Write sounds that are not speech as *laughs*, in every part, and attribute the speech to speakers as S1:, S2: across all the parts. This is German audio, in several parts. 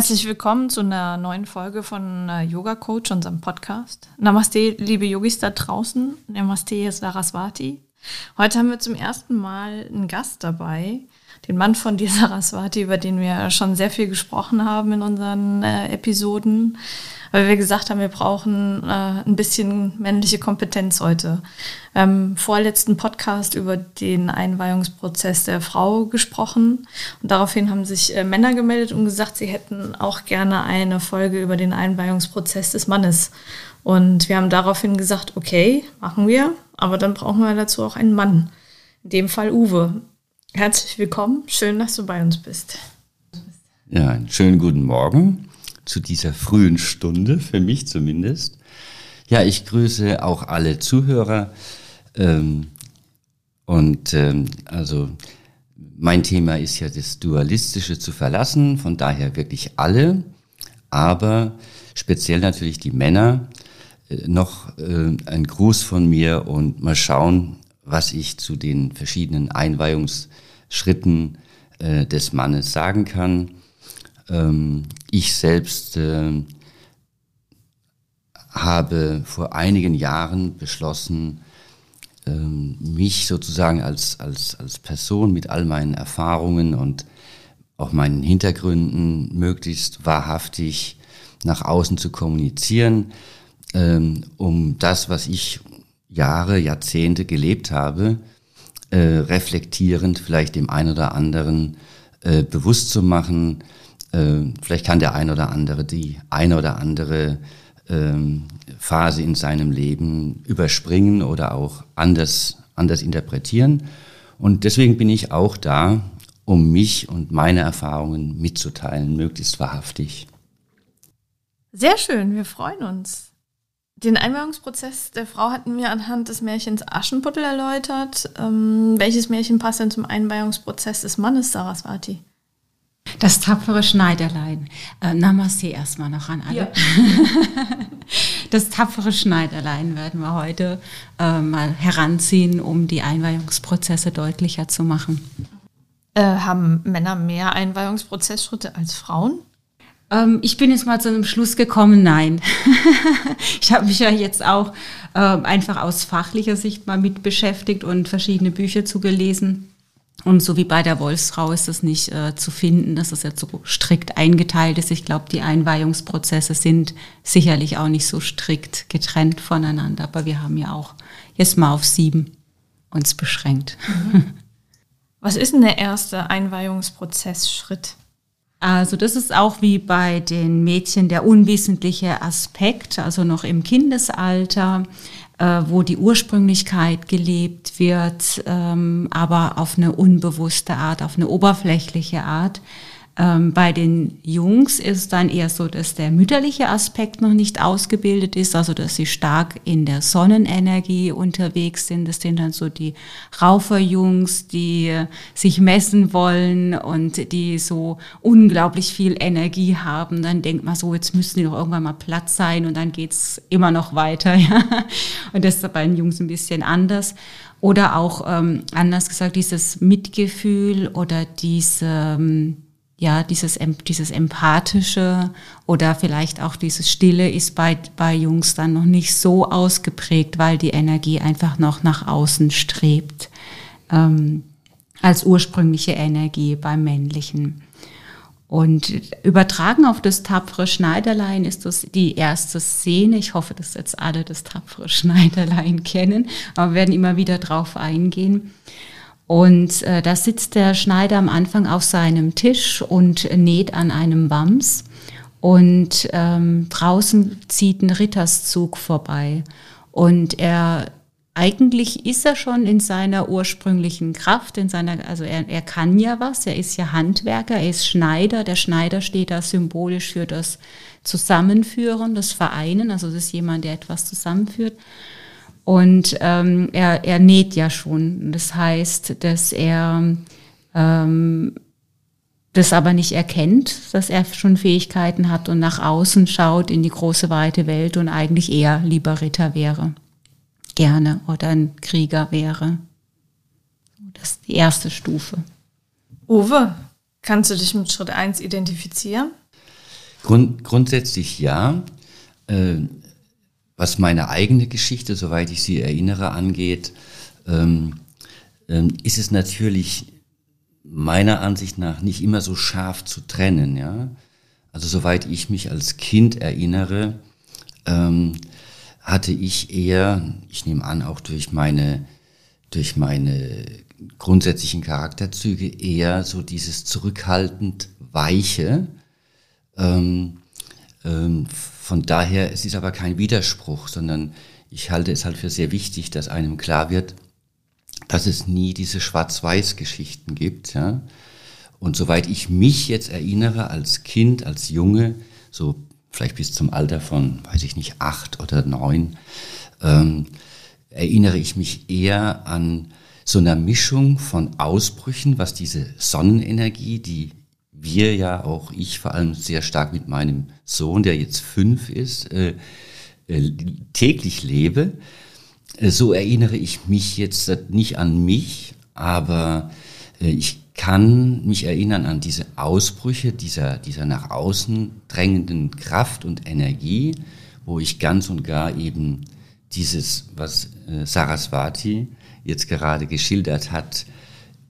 S1: Herzlich willkommen zu einer neuen Folge von äh, Yoga Coach, unserem Podcast. Namaste, liebe Yogis da draußen. Namaste, Saraswati. Heute haben wir zum ersten Mal einen Gast dabei, den Mann von dir, *laughs* Saraswati, über den wir schon sehr viel gesprochen haben in unseren äh, Episoden weil wir gesagt haben, wir brauchen äh, ein bisschen männliche Kompetenz heute. Haben vorletzten Podcast über den Einweihungsprozess der Frau gesprochen und daraufhin haben sich äh, Männer gemeldet und gesagt, sie hätten auch gerne eine Folge über den Einweihungsprozess des Mannes. Und wir haben daraufhin gesagt, okay, machen wir, aber dann brauchen wir dazu auch einen Mann. In dem Fall Uwe. Herzlich willkommen, schön, dass du bei uns bist.
S2: Ja, einen schönen guten Morgen zu dieser frühen Stunde, für mich zumindest. Ja, ich grüße auch alle Zuhörer. Ähm, und ähm, also mein Thema ist ja das Dualistische zu verlassen, von daher wirklich alle, aber speziell natürlich die Männer. Äh, noch äh, ein Gruß von mir und mal schauen, was ich zu den verschiedenen Einweihungsschritten äh, des Mannes sagen kann. Ähm, ich selbst äh, habe vor einigen Jahren beschlossen, ähm, mich sozusagen als, als, als Person mit all meinen Erfahrungen und auch meinen Hintergründen möglichst wahrhaftig nach außen zu kommunizieren, ähm, um das, was ich Jahre, Jahrzehnte gelebt habe, äh, reflektierend vielleicht dem einen oder anderen äh, bewusst zu machen, äh, vielleicht kann der ein oder andere die eine oder andere ähm, Phase in seinem Leben überspringen oder auch anders, anders interpretieren. Und deswegen bin ich auch da, um mich und meine Erfahrungen mitzuteilen, möglichst wahrhaftig.
S1: Sehr schön, wir freuen uns. Den Einweihungsprozess der Frau hatten wir anhand des Märchens Aschenputtel erläutert. Ähm, welches Märchen passt denn zum Einweihungsprozess des Mannes Saraswati?
S3: Das tapfere Schneiderlein. Äh, Namaste erstmal noch an alle. Ja. *laughs* Das tapfere Schneiderlein werden wir heute äh, mal heranziehen, um die Einweihungsprozesse deutlicher zu machen.
S1: Äh, haben Männer mehr Einweihungsprozessschritte als Frauen?
S3: Ähm, ich bin jetzt mal zu einem Schluss gekommen, nein. *laughs* ich habe mich ja jetzt auch äh, einfach aus fachlicher Sicht mal mit beschäftigt und verschiedene Bücher zugelesen. Und so wie bei der Wolfsfrau ist es nicht äh, zu finden, dass es jetzt so strikt eingeteilt ist. Ich glaube, die Einweihungsprozesse sind sicherlich auch nicht so strikt getrennt voneinander. Aber wir haben ja auch jetzt mal auf sieben uns beschränkt. *laughs*
S1: Was ist denn der erste Einweihungsprozessschritt?
S3: Also das ist auch wie bei den Mädchen der unwesentliche Aspekt, also noch im Kindesalter wo die Ursprünglichkeit gelebt wird, ähm, aber auf eine unbewusste Art, auf eine oberflächliche Art. Ähm, bei den Jungs ist dann eher so, dass der mütterliche Aspekt noch nicht ausgebildet ist, also dass sie stark in der Sonnenenergie unterwegs sind. Das sind dann so die Rauferjungs, die sich messen wollen und die so unglaublich viel Energie haben. Dann denkt man so, jetzt müssen die doch irgendwann mal Platz sein und dann geht's immer noch weiter. *laughs* Ja? Und das ist bei den Jungs ein bisschen anders. Oder auch ähm, anders gesagt, dieses Mitgefühl oder diese ähm, ja, dieses, dieses Empathische oder vielleicht auch dieses Stille ist bei, bei Jungs dann noch nicht so ausgeprägt, weil die Energie einfach noch nach außen strebt, ähm, als ursprüngliche Energie beim Männlichen. Und übertragen auf das tapfere Schneiderlein ist das die erste Szene. Ich hoffe, dass jetzt alle das tapfere Schneiderlein *laughs* kennen, aber wir werden immer wieder drauf eingehen. Und äh, da sitzt der Schneider am Anfang auf seinem Tisch und näht an einem Wams. Und ähm, draußen zieht ein Ritterszug vorbei. Und er eigentlich ist er schon in seiner ursprünglichen Kraft, in seiner, also er, er kann ja was, er ist ja Handwerker, er ist Schneider. Der Schneider steht da symbolisch für das Zusammenführen, das Vereinen, also das ist jemand, der etwas zusammenführt. Und ähm, er, er näht ja schon. Das heißt, dass er ähm, das aber nicht erkennt, dass er schon Fähigkeiten hat und nach außen schaut in die große weite Welt und eigentlich eher lieber Ritter wäre. Gerne oder ein Krieger wäre. Das ist die erste Stufe.
S1: Uwe, kannst du dich mit Schritt 1 identifizieren?
S2: Grund, grundsätzlich ja. Äh, was meine eigene Geschichte, soweit ich sie erinnere, angeht, ähm, ähm, ist es natürlich meiner Ansicht nach nicht immer so scharf zu trennen. Ja? Also soweit ich mich als Kind erinnere, ähm, hatte ich eher, ich nehme an, auch durch meine, durch meine grundsätzlichen Charakterzüge eher so dieses zurückhaltend Weiche. Ähm, ähm, von daher, es ist aber kein Widerspruch, sondern ich halte es halt für sehr wichtig, dass einem klar wird, dass es nie diese Schwarz-Weiß-Geschichten gibt. Ja? Und soweit ich mich jetzt erinnere, als Kind, als Junge, so vielleicht bis zum Alter von, weiß ich nicht, acht oder neun, ähm, erinnere ich mich eher an so einer Mischung von Ausbrüchen, was diese Sonnenenergie, die wir ja auch, ich vor allem sehr stark mit meinem Sohn, der jetzt fünf ist, äh, äh, täglich lebe. Äh, so erinnere ich mich jetzt nicht an mich, aber äh, ich kann mich erinnern an diese Ausbrüche dieser, dieser nach außen drängenden Kraft und Energie, wo ich ganz und gar eben dieses, was äh, Saraswati jetzt gerade geschildert hat,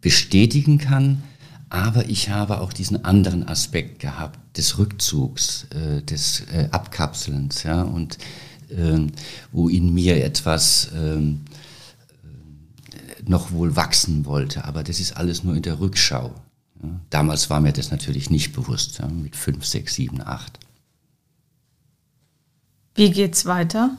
S2: bestätigen kann, aber ich habe auch diesen anderen Aspekt gehabt des Rückzugs, äh, des äh, Abkapselns, ja, und äh, wo in mir etwas ähm, äh, noch wohl wachsen wollte. Aber das ist alles nur in der Rückschau. Ja. Damals war mir das natürlich nicht bewusst, ja, mit fünf, sechs, sieben, acht.
S1: Wie geht's weiter?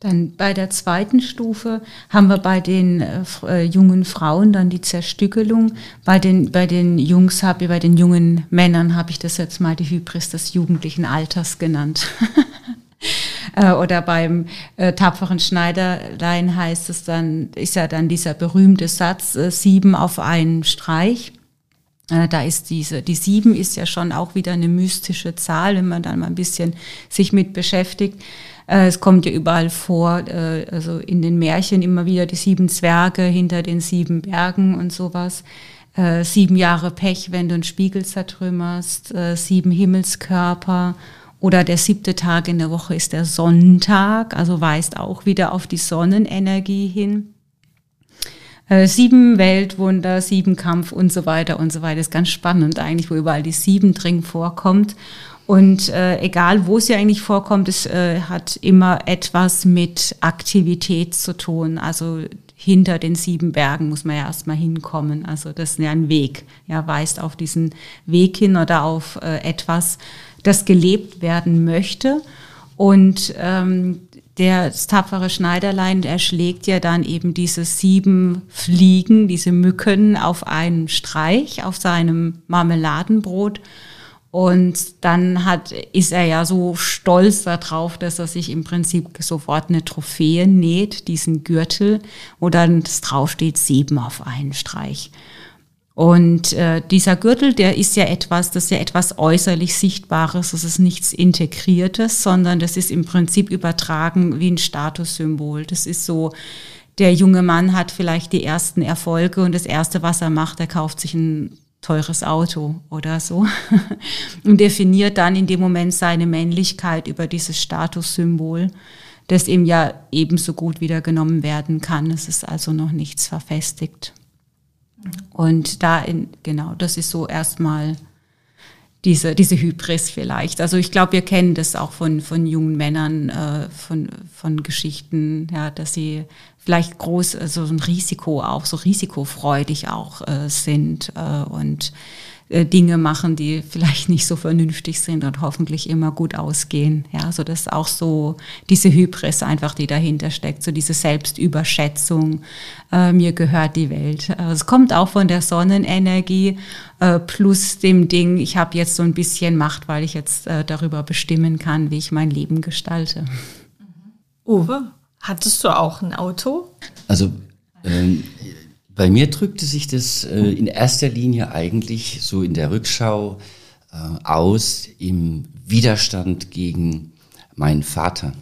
S3: Dann bei der zweiten Stufe haben wir bei den äh, äh, jungen Frauen dann die Zerstückelung. Bei den, bei den Jungs habe bei den jungen Männern habe ich das jetzt mal die Hybris des jugendlichen Alters genannt. *laughs* Äh, oder beim äh, tapferen Schneiderlein heißt es dann, ist ja dann dieser berühmte Satz, äh, sieben auf einen Streich. Da ist diese, die sieben ist ja schon auch wieder eine mystische Zahl, wenn man dann mal ein bisschen sich mit beschäftigt. Äh, es kommt ja überall vor, äh, also in den Märchen immer wieder die sieben Zwerge hinter den sieben Bergen und sowas. Äh, sieben Jahre Pech, wenn du einen Spiegel zertrümmerst, sieben Himmelskörper oder der siebte Tag in der Woche ist der Sonntag, also weist auch wieder auf die Sonnenenergie hin. sieben Weltwunder, sieben Kampf und so weiter und so weiter. Ist ganz spannend eigentlich, wo überall die sieben dringend vorkommt. Und äh, egal, wo es ja eigentlich vorkommt, es äh, hat immer etwas mit Aktivität zu tun. Also hinter den sieben Bergen muss man ja erstmal hinkommen. Also das ist ja ein Weg. Ja, weist auf diesen Weg hin oder auf äh, etwas, das gelebt werden möchte. Und ähm, der tapfere Schneiderlein erschlägt ja dann eben diese sieben Fliegen, diese Mücken auf einen Streich, auf seinem Marmeladenbrot. Und dann hat, ist er ja so stolz darauf, dass er sich im Prinzip sofort eine Trophäe näht, diesen Gürtel, wo dann draufsteht, sieben auf einen Streich. Und äh, dieser Gürtel, der ist ja etwas, das ist ja etwas äußerlich Sichtbares, das ist nichts Integriertes, sondern das ist im Prinzip übertragen wie ein Statussymbol. Das ist so, der junge Mann hat vielleicht die ersten Erfolge und das Erste, was er macht, er kauft sich ein teures Auto oder so *laughs* und definiert dann in dem Moment seine Männlichkeit über dieses Statussymbol, das ihm ja ebenso gut wieder genommen werden kann. Es ist also noch nichts verfestigt. Und da in, genau, das ist so erstmal diese, diese Hybris vielleicht. Also ich glaube, wir kennen das auch von, von jungen Männern, äh, von, von Geschichten, ja, dass sie vielleicht groß, so also ein Risiko auch, so risikofreudig auch äh, sind äh, und äh, Dinge machen, die vielleicht nicht so vernünftig sind und hoffentlich immer gut ausgehen. Ja, so das ist auch so diese Hybris einfach, die dahinter steckt, so diese Selbstüberschätzung. Äh, mir gehört die Welt. Äh, es kommt auch von der Sonnenenergie äh, plus dem Ding, ich habe jetzt so ein bisschen Macht, weil ich jetzt äh, darüber bestimmen kann, wie ich mein Leben gestalte.
S1: Uwe, hattest du auch ein Auto?
S2: Also ähm, bei mir drückte sich das äh, in erster Linie eigentlich so in der Rückschau äh, aus im Widerstand gegen meinen Vater.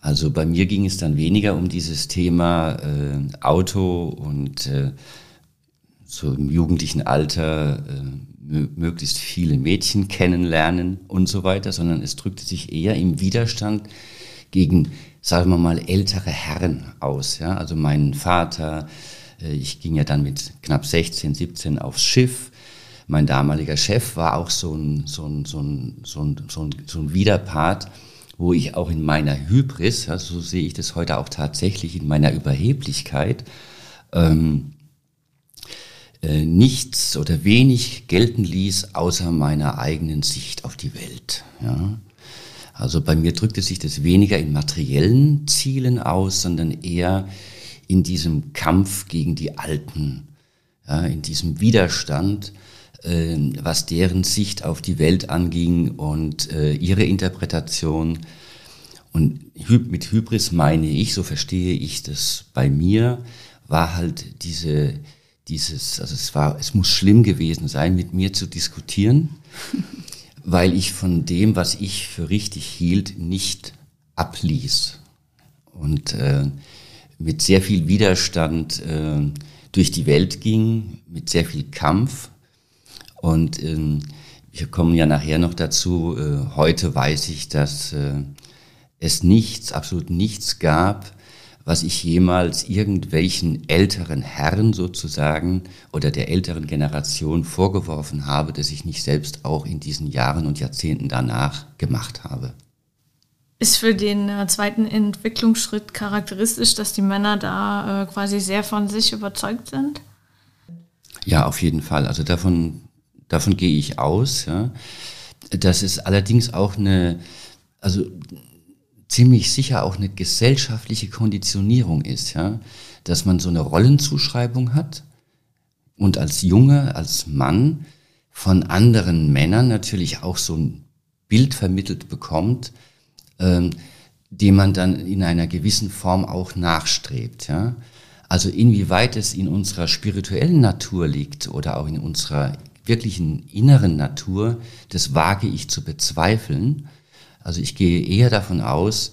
S2: Also bei mir ging es dann weniger um dieses Thema äh, Auto und äh, so im jugendlichen Alter äh, möglichst viele Mädchen kennenlernen und so weiter, sondern es drückte sich eher im Widerstand gegen, sagen wir mal, ältere Herren aus. Ja? Also meinen Vater, äh, ich ging ja dann mit knapp 16, 17 aufs Schiff. Mein damaliger Chef war auch so ein, so ein, so ein, so ein, so ein, so ein Widerpart, wo ich auch in meiner Hybris, ja, so sehe ich das heute auch tatsächlich, in meiner Überheblichkeit, ähm, äh, nichts oder wenig gelten ließ, außer meiner eigenen Sicht auf die Welt. Ja. Also bei mir drückte sich das weniger in materiellen Zielen aus, sondern eher in diesem Kampf gegen die Alten, ja, in diesem Widerstand, äh, was deren Sicht auf die Welt anging und äh, ihre Interpretation. Und mit Hybris meine ich, so verstehe ich das bei mir, war halt diese, dieses, also es war, es muss schlimm gewesen sein, mit mir zu diskutieren, *laughs* weil ich von dem, was ich für richtig hielt, nicht abließ. Und äh, mit sehr viel Widerstand äh, durch die Welt ging, mit sehr viel Kampf. Und ähm, wir kommen ja nachher noch dazu, äh, heute weiß ich, dass äh, es nichts, absolut nichts gab, was ich jemals irgendwelchen älteren Herren sozusagen oder der älteren Generation vorgeworfen habe, dass ich nicht selbst auch in diesen Jahren und Jahrzehnten danach gemacht habe.
S1: Ist für den äh, zweiten Entwicklungsschritt charakteristisch, dass die Männer da äh, quasi sehr von sich überzeugt sind?
S2: Ja, auf jeden Fall. Also davon, davon gehe ich aus. Ja. Das ist allerdings auch eine, also ziemlich sicher auch eine gesellschaftliche Konditionierung ist, ja, dass man so eine Rollenzuschreibung hat und als Junge, als Mann von anderen Männern natürlich auch so ein Bild vermittelt bekommt, ähm, dem man dann in einer gewissen Form auch nachstrebt. Ja? Also inwieweit es in unserer spirituellen Natur liegt oder auch in unserer wirklichen inneren Natur, das wage ich zu bezweifeln. Also ich gehe eher davon aus,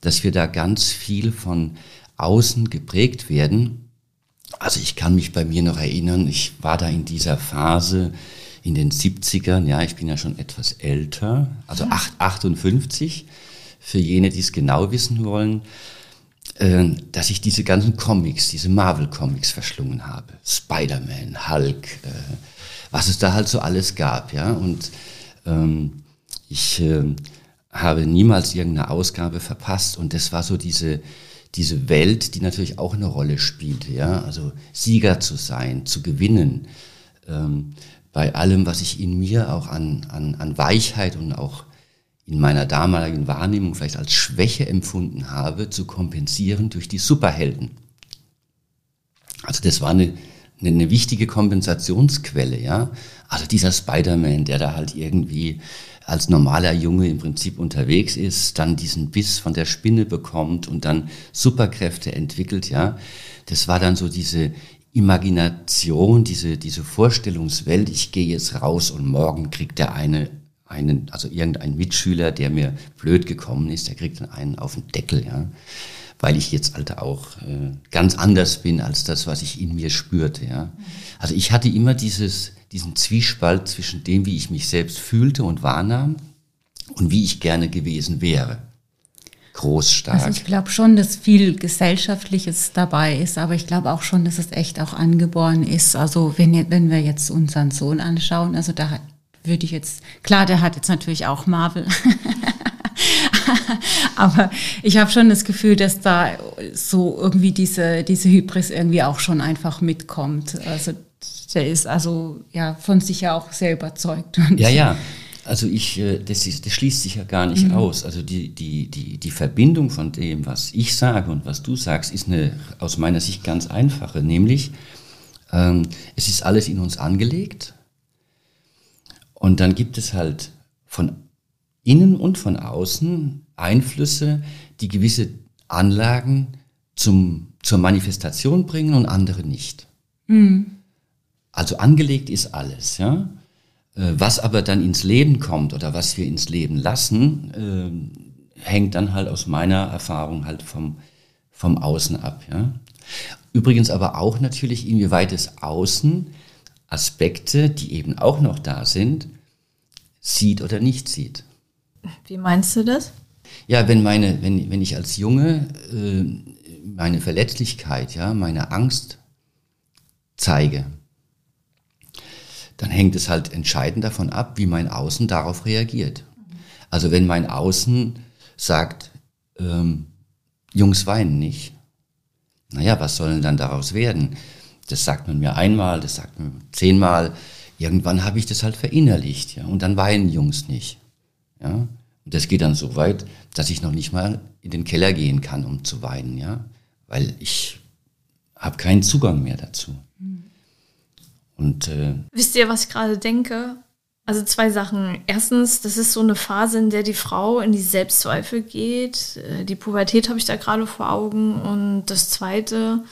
S2: dass wir da ganz viel von außen geprägt werden. Also ich kann mich bei mir noch erinnern, ich war da in dieser Phase in den 70ern, ja, ich bin ja schon etwas älter, also 8, 58 für jene, die es genau wissen wollen, äh, dass ich diese ganzen Comics, diese Marvel-Comics verschlungen habe. Spider-Man, Hulk, äh, was es da halt so alles gab, ja. Und ähm, ich äh, habe niemals irgendeine Ausgabe verpasst und das war so diese, diese Welt, die natürlich auch eine Rolle spielte, ja. Also Sieger zu sein, zu gewinnen, ähm, bei allem, was ich in mir auch an, an, an Weichheit und auch in meiner damaligen Wahrnehmung vielleicht als Schwäche empfunden habe, zu kompensieren durch die Superhelden. Also das war eine, eine, eine wichtige Kompensationsquelle, ja. Also dieser Spider-Man, der da halt irgendwie als normaler Junge im Prinzip unterwegs ist, dann diesen Biss von der Spinne bekommt und dann Superkräfte entwickelt, ja. Das war dann so diese Imagination, diese, diese Vorstellungswelt, ich gehe jetzt raus und morgen kriegt der eine einen, also irgendein Mitschüler, der mir blöd gekommen ist, der kriegt dann einen auf den Deckel, ja. Weil ich jetzt halt auch äh, ganz anders bin als das, was ich in mir spürte, ja. Also ich hatte immer dieses, diesen Zwiespalt zwischen dem, wie ich mich selbst fühlte und wahrnahm und wie ich gerne gewesen wäre. Groß, stark.
S3: Also ich glaube schon, dass viel Gesellschaftliches dabei ist, aber ich glaube auch schon, dass es echt auch angeboren ist. Also wenn, wenn wir jetzt unseren Sohn anschauen, also da würde ich jetzt, klar, der hat jetzt natürlich auch Marvel. *laughs* Aber ich habe schon das Gefühl, dass da so irgendwie diese, diese Hybris irgendwie auch schon einfach mitkommt. Also der ist also ja von sich ja auch sehr überzeugt.
S2: ja, ja. Also ich, äh, das, ist, das schließt sich ja gar nicht mhm. aus. Also die, die, die, die Verbindung von dem, was ich sage und was du sagst, ist eine aus meiner Sicht ganz einfache. Nämlich, ähm, es ist alles in uns angelegt. Und dann gibt es halt von innen und von außen Einflüsse, die gewisse Anlagen zum, zur Manifestation bringen und andere nicht. Mhm. Also angelegt ist alles, ja. Äh, was aber dann ins Leben kommt oder was wir ins Leben lassen, äh, hängt dann halt aus meiner Erfahrung halt vom, vom Außen ab, ja. Übrigens aber auch natürlich, inwieweit es Außen Aspekte, die eben auch noch da sind, sieht oder nicht sieht.
S1: Wie meinst du das?
S2: Ja, wenn meine, wenn, wenn ich als Junge äh, meine Verletzlichkeit, ja, meine Angst zeige, dann hängt es halt entscheidend davon ab, wie mein Außen darauf reagiert. Also wenn mein Außen sagt, ähm, Jungs weinen nicht, naja, was soll denn dann daraus werden? Das sagt man mir einmal, das sagt man zehnmal. Irgendwann habe ich das halt verinnerlicht, ja, und dann weinen Jungs nicht. Ja? Und das geht dann so weit, dass ich noch nicht mal in den Keller gehen kann, um zu weinen, ja, weil ich habe keinen Zugang mehr dazu. Mhm.
S1: Und äh, wisst ihr, was ich gerade denke? Also zwei Sachen. Erstens, das ist so eine Phase, in der die Frau in die Selbstzweifel geht. Äh, die Pubertät habe ich da gerade vor Augen. Und das Zweite,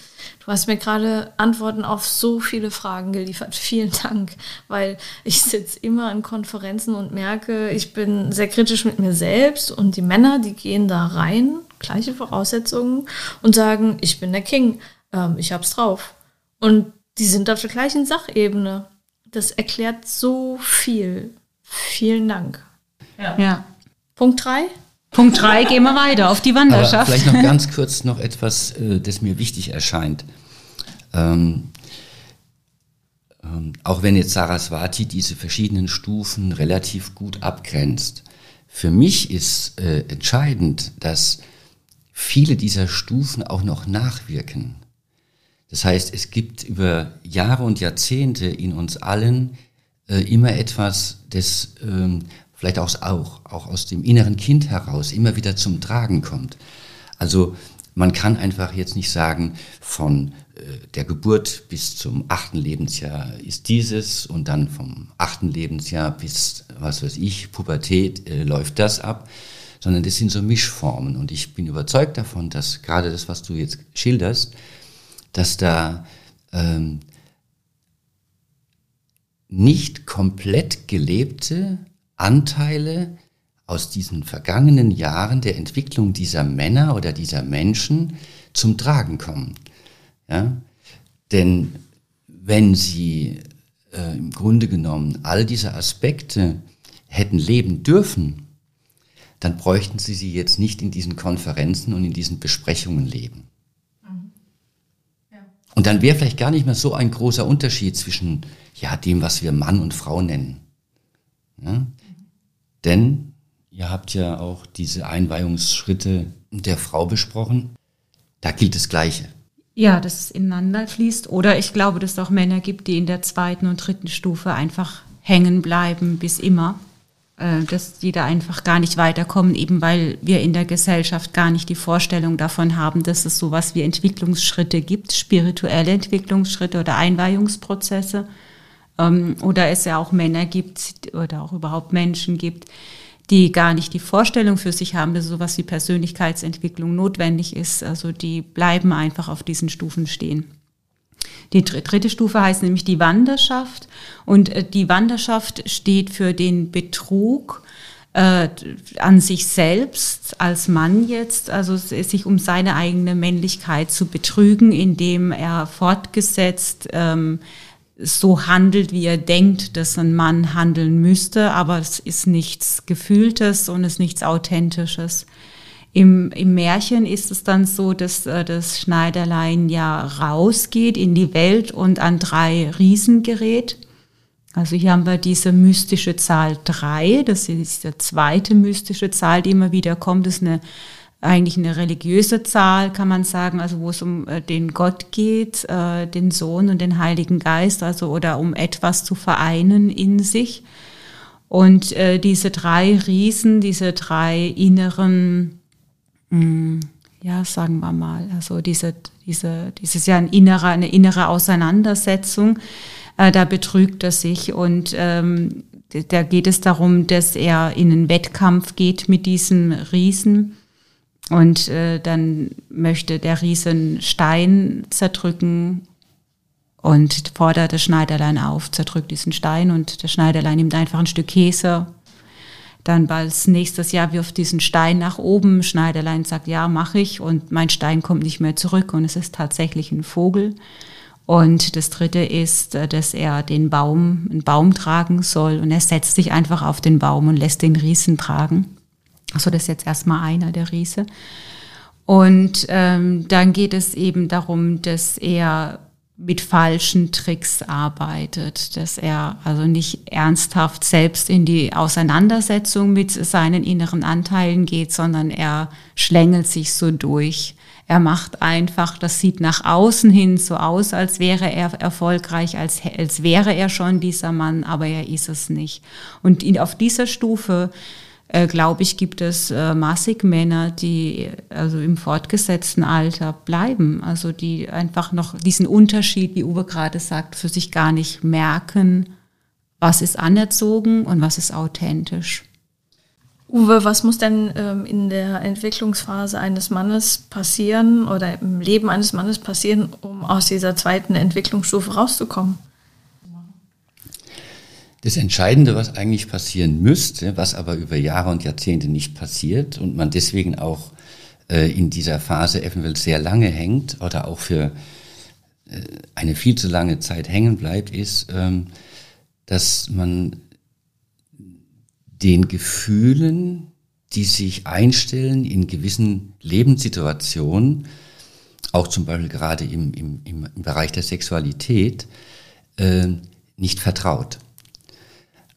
S1: du hast mir gerade Antworten auf so viele Fragen geliefert. *laughs* Vielen Dank, weil ich sitze immer in Konferenzen und merke, ich bin sehr kritisch mit mir selbst und die Männer, die gehen da rein, gleiche Voraussetzungen und sagen, ich bin der King, ähm, ich hab's drauf. Und die sind auf der gleichen Sachebene. Das erklärt so viel. Vielen Dank.
S3: Ja. ja.
S1: Punkt 3?
S3: Punkt 3, gehen wir weiter auf die Wanderschaft.
S2: Aber vielleicht noch *laughs* ganz kurz noch etwas, äh, das mir wichtig erscheint. Ähm, ähm, auch wenn jetzt Saraswati diese verschiedenen Stufen relativ gut abgrenzt, für mich ist äh, entscheidend, dass viele dieser Stufen auch noch nachwirken. Das heißt, es gibt über Jahre und Jahrzehnte in uns allen äh, immer etwas, das ähm, vielleicht auch, auch, auch aus dem inneren Kind heraus immer wieder zum Tragen kommt. Also man kann einfach jetzt nicht sagen, von äh, der Geburt bis zum achten Lebensjahr ist dieses und dann vom achten Lebensjahr bis, was weiß ich, Pubertät äh, läuft das ab, sondern das sind so Mischformen. Und ich bin überzeugt davon, dass gerade das, was du jetzt schilderst, dass da ähm, nicht komplett gelebte Anteile aus diesen vergangenen Jahren der Entwicklung dieser Männer oder dieser Menschen zum Tragen kommen. Ja? Denn wenn sie äh, im Grunde genommen all diese Aspekte hätten leben dürfen, dann bräuchten sie sie jetzt nicht in diesen Konferenzen und in diesen Besprechungen leben. Und dann wäre vielleicht gar nicht mehr so ein großer Unterschied zwischen ja, dem, was wir Mann und Frau nennen. Ja? Denn ihr habt ja auch diese Einweihungsschritte der Frau besprochen. Da gilt das Gleiche.
S3: Ja, dass es ineinander fließt. Oder ich glaube, dass es auch Männer gibt, die in der zweiten und dritten Stufe einfach hängen bleiben bis immer. Äh, dass die da einfach gar nicht weiterkommen, eben weil wir in der Gesellschaft gar nicht die Vorstellung davon haben, dass es sowas wie Entwicklungsschritte gibt, spirituelle Entwicklungsschritte oder Einweihungsprozesse. Ähm, oder es ja auch Männer gibt oder auch überhaupt Menschen gibt, die gar nicht die Vorstellung für sich haben, dass sowas wie Persönlichkeitsentwicklung notwendig ist. Also die bleiben einfach auf diesen Stufen stehen. Die dritte Stufe heißt nämlich die Wanderschaft und äh, die Wanderschaft steht für den Betrug äh, an sich selbst als Mann jetzt, also sich um seine eigene Männlichkeit zu betrügen, indem er fortgesetzt ähm, so handelt, wie er denkt, dass ein Mann handeln müsste, aber es ist nichts Gefühltes und es ist nichts Authentisches. Im, Im Märchen ist es dann so, dass äh, das Schneiderlein ja rausgeht in die Welt und an drei Riesen gerät. Also hier haben wir diese mystische Zahl drei. Das ist die zweite mystische Zahl, die immer wieder kommt. Das ist eine, eigentlich eine religiöse Zahl, kann man sagen, also wo es um äh, den Gott geht, äh, den Sohn und den Heiligen Geist, also oder um etwas zu vereinen in sich. Und äh, diese drei Riesen, diese drei inneren, mh, hm, ja, sagen wir mal, also diese, diese, dieses ja ein innerer, eine innere Auseinandersetzung, äh, da betrügt er sich und ähm, da geht es darum, dass er in einen Wettkampf geht mit diesem Riesen und äh, dann möchte der Riesen Stein zerdrücken und fordert das Schneiderlein auf, zerdrückt diesen Stein und der Schneiderlein nimmt einfach ein Stück Käse. Dann als nächstes Jahr wirft diesen Stein nach oben. Schneiderlein sagt, ja, mache ich. Und mein Stein kommt nicht mehr zurück und es ist tatsächlich ein Vogel. Und das dritte ist, äh, dass er den Baum, einen Baum tragen soll und er setzt sich einfach auf den Baum und lässt den Riesen tragen. Also das ist jetzt erstmal einer der Riese. Und ähm, dann geht es eben darum, dass er mit falschen Tricks arbeitet, dass er also nicht ernsthaft selbst in die Auseinandersetzung mit seinen inneren Anteilen geht, sondern er schlängelt sich so durch. Er macht einfach, das sieht nach außen hin so aus, als wäre er erfolgreich, als, als wäre er schon dieser Mann, aber er ist es nicht. Und ihn auf dieser Stufe äh, glaube ich, gibt es äh, massig Männer, die also im fortgesetzten Alter bleiben, also die einfach noch diesen Unterschied, wie Uwe gerade sagt, für sich gar nicht merken, was ist anerzogen und was ist authentisch.
S1: Uwe, was muss denn ähm, in der Entwicklungsphase eines Mannes passieren oder im Leben eines Mannes passieren, um aus dieser zweiten Entwicklungsstufe rauszukommen?
S2: Das Entscheidende, was eigentlich passieren müsste, was aber über Jahre und Jahrzehnte nicht passiert und man deswegen auch äh, in dieser Phase eventuell sehr lange hängt oder auch für äh, eine viel zu lange Zeit hängen bleibt, ist, ähm, dass man den Gefühlen, die sich einstellen in gewissen Lebenssituationen, auch zum Beispiel gerade im, im, im Bereich der Sexualität, äh, nicht vertraut.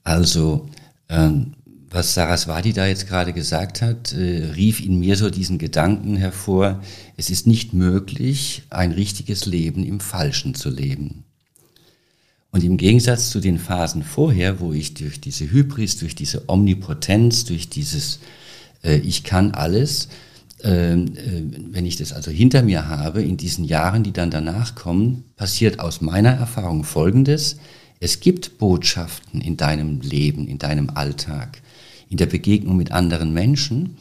S2: Also, ähm, was Saraswati da jetzt gerade gesagt hat, äh, rief in mir so diesen Gedanken hervor, es ist nicht möglich, ein richtiges Leben im Falschen zu leben. Und im Gegensatz zu den Phasen vorher, wo ich durch diese Hybris, durch diese Omnipotenz, durch dieses äh, Ich kann alles, äh, äh, wenn ich das also hinter mir habe, in diesen Jahren, die dann danach kommen, passiert aus meiner Erfahrung Folgendes. Es gibt Botschaften in deinem Leben, in deinem Alltag, in der Begegnung mit anderen Menschen,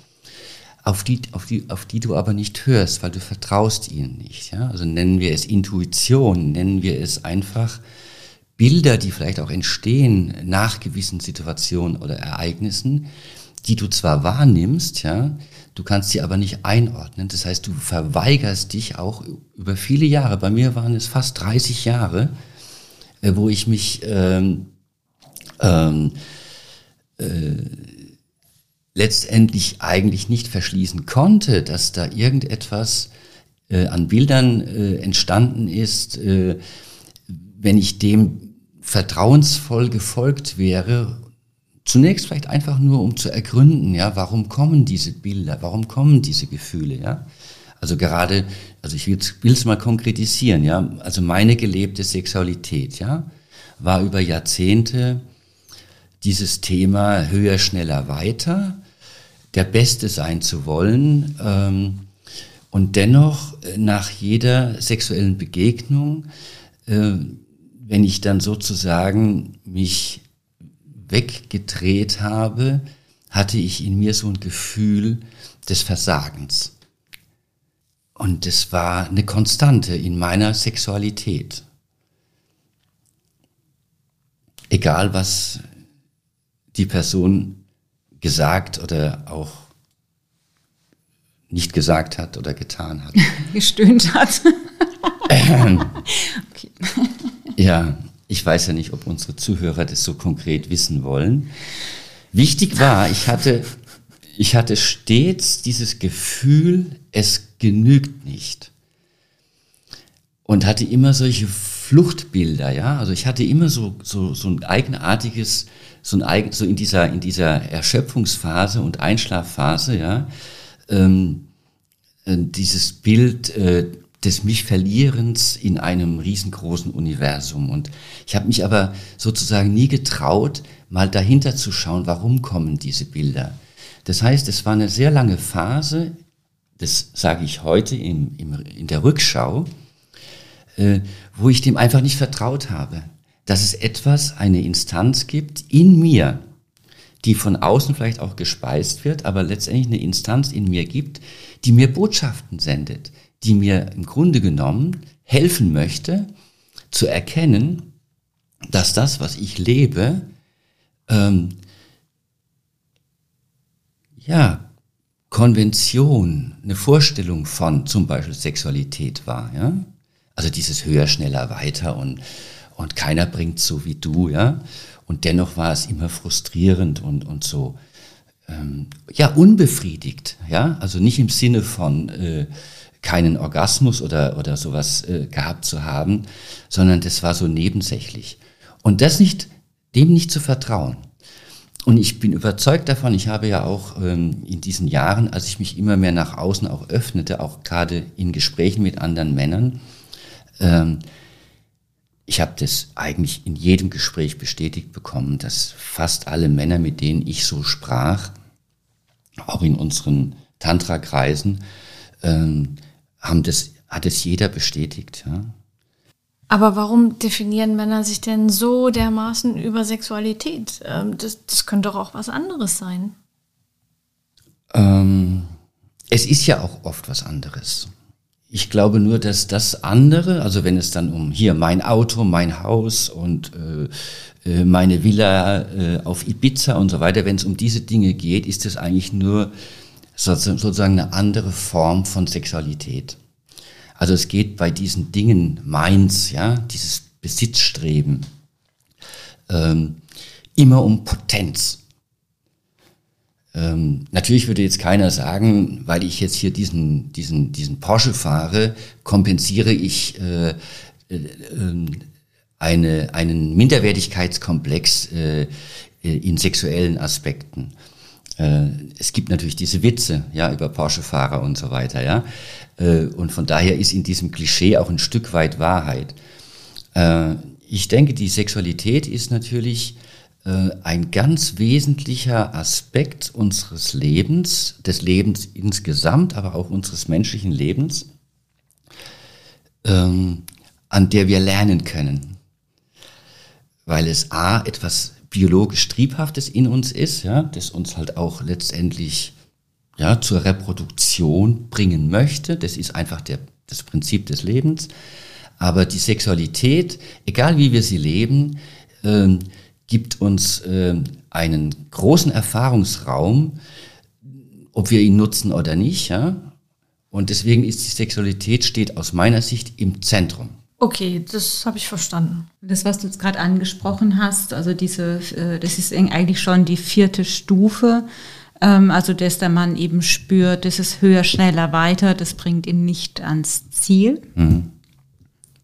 S2: auf die, auf die, auf die du aber nicht hörst, weil du vertraust ihnen nicht. Ja? Also nennen wir es Intuition, nennen wir es einfach Bilder, die vielleicht auch entstehen nach gewissen Situationen oder Ereignissen, die du zwar wahrnimmst, ja, du kannst sie aber nicht einordnen. Das heißt, du verweigerst dich auch über viele Jahre. Bei mir waren es fast 30 Jahre, wo ich mich ähm, ähm, äh, letztendlich eigentlich nicht verschließen konnte, dass da irgendetwas äh, an Bildern äh, entstanden ist, äh, wenn ich dem vertrauensvoll gefolgt wäre, zunächst vielleicht einfach nur um zu ergründen, ja, warum kommen diese Bilder, warum kommen diese Gefühle, ja? Also gerade, also ich will es mal konkretisieren, ja. Also meine gelebte Sexualität, ja, war über Jahrzehnte dieses Thema höher, schneller, weiter, der Beste sein zu wollen ähm, und dennoch äh, nach jeder sexuellen Begegnung, äh, wenn ich dann sozusagen mich weggedreht habe, hatte ich in mir so ein Gefühl des Versagens. Und das war eine Konstante in meiner Sexualität. Egal was die Person gesagt oder auch nicht gesagt hat oder getan hat. *laughs*
S3: Gestöhnt hat.
S2: Ähm, okay. *laughs* Ja, ich weiß ja nicht, ob unsere Zuhörer das so konkret wissen wollen. Wichtig war, ich hatte, ich hatte stets dieses Gefühl, es genügt nicht. Und hatte immer solche Fluchtbilder, ja. Also ich hatte immer so, so, so ein eigenartiges, so ein eigen, so in dieser, in dieser Erschöpfungsphase und Einschlafphase, ja, ähm, äh, dieses Bild äh, des mich Verlierens in einem riesengroßen Universum. Und ich habe mich aber sozusagen nie getraut, mal dahinter zu schauen, warum kommen diese Bilder. Das heißt, es war eine sehr lange Phase, das sage ich heute im, im, in der Rückschau, äh, wo ich dem einfach nicht vertraut habe, dass es etwas, eine Instanz gibt in mir, die von außen vielleicht auch gespeist wird, aber letztendlich eine Instanz in mir gibt, die mir Botschaften sendet, die mir im Grunde genommen helfen möchte, zu erkennen, dass das, was ich lebe, ähm, ja, Konvention, eine Vorstellung von zum Beispiel Sexualität war, ja. Also dieses höher, schneller, weiter und, und keiner bringt so wie du, ja. Und dennoch war es immer frustrierend und, und so, ähm, ja, unbefriedigt, ja. Also nicht im Sinne von, äh, keinen Orgasmus oder, oder sowas äh, gehabt zu haben, sondern das war so nebensächlich. Und das nicht, dem nicht zu vertrauen. Und ich bin überzeugt davon, ich habe ja auch ähm, in diesen Jahren, als ich mich immer mehr nach außen auch öffnete, auch gerade in Gesprächen mit anderen Männern, ähm, ich habe das eigentlich in jedem Gespräch bestätigt bekommen, dass fast alle Männer, mit denen ich so sprach, auch in unseren Tantra-Kreisen, ähm, haben das, hat es jeder bestätigt. Ja.
S1: Aber warum definieren Männer sich denn so dermaßen über Sexualität? Ähm, das, das könnte doch auch was anderes sein.
S2: Ähm, es ist ja auch oft was anderes. Ich glaube nur, dass das andere, also wenn es dann um hier mein Auto, mein Haus und äh, äh meine Villa äh, auf Ibiza und so weiter, wenn es um diese Dinge geht, ist es eigentlich nur sozusagen eine andere Form von Sexualität. Also es geht bei diesen Dingen meins, ja, dieses Besitzstreben, ähm, immer um Potenz. Ähm, natürlich würde jetzt keiner sagen, weil ich jetzt hier diesen, diesen, diesen Porsche fahre, kompensiere ich äh, äh, ähm, eine, einen Minderwertigkeitskomplex äh, in sexuellen Aspekten. Äh, es gibt natürlich diese Witze, ja, über Porsche-Fahrer und so weiter, ja. Äh, und von daher ist in diesem Klischee auch ein Stück weit Wahrheit. Äh, ich denke, die Sexualität ist natürlich ein ganz wesentlicher Aspekt unseres Lebens, des Lebens insgesamt, aber auch unseres menschlichen Lebens, ähm, an der wir lernen können. Weil es A, etwas biologisch Triebhaftes in uns ist, ja, das uns halt auch letztendlich ja, zur Reproduktion bringen möchte. Das ist einfach der, das Prinzip des Lebens. Aber die Sexualität, egal wie wir sie leben, äh, gibt uns äh, einen großen Erfahrungsraum, ob wir ihn nutzen oder nicht. Ja? Und deswegen ist die Sexualität steht aus meiner Sicht im Zentrum.
S1: Okay, das habe ich verstanden.
S3: Das, was du jetzt gerade angesprochen hast, also diese, äh, das ist eigentlich schon die vierte Stufe. Ähm, also, dass der Mann eben spürt, das ist höher, schneller, weiter, das bringt ihn nicht ans Ziel. Mhm.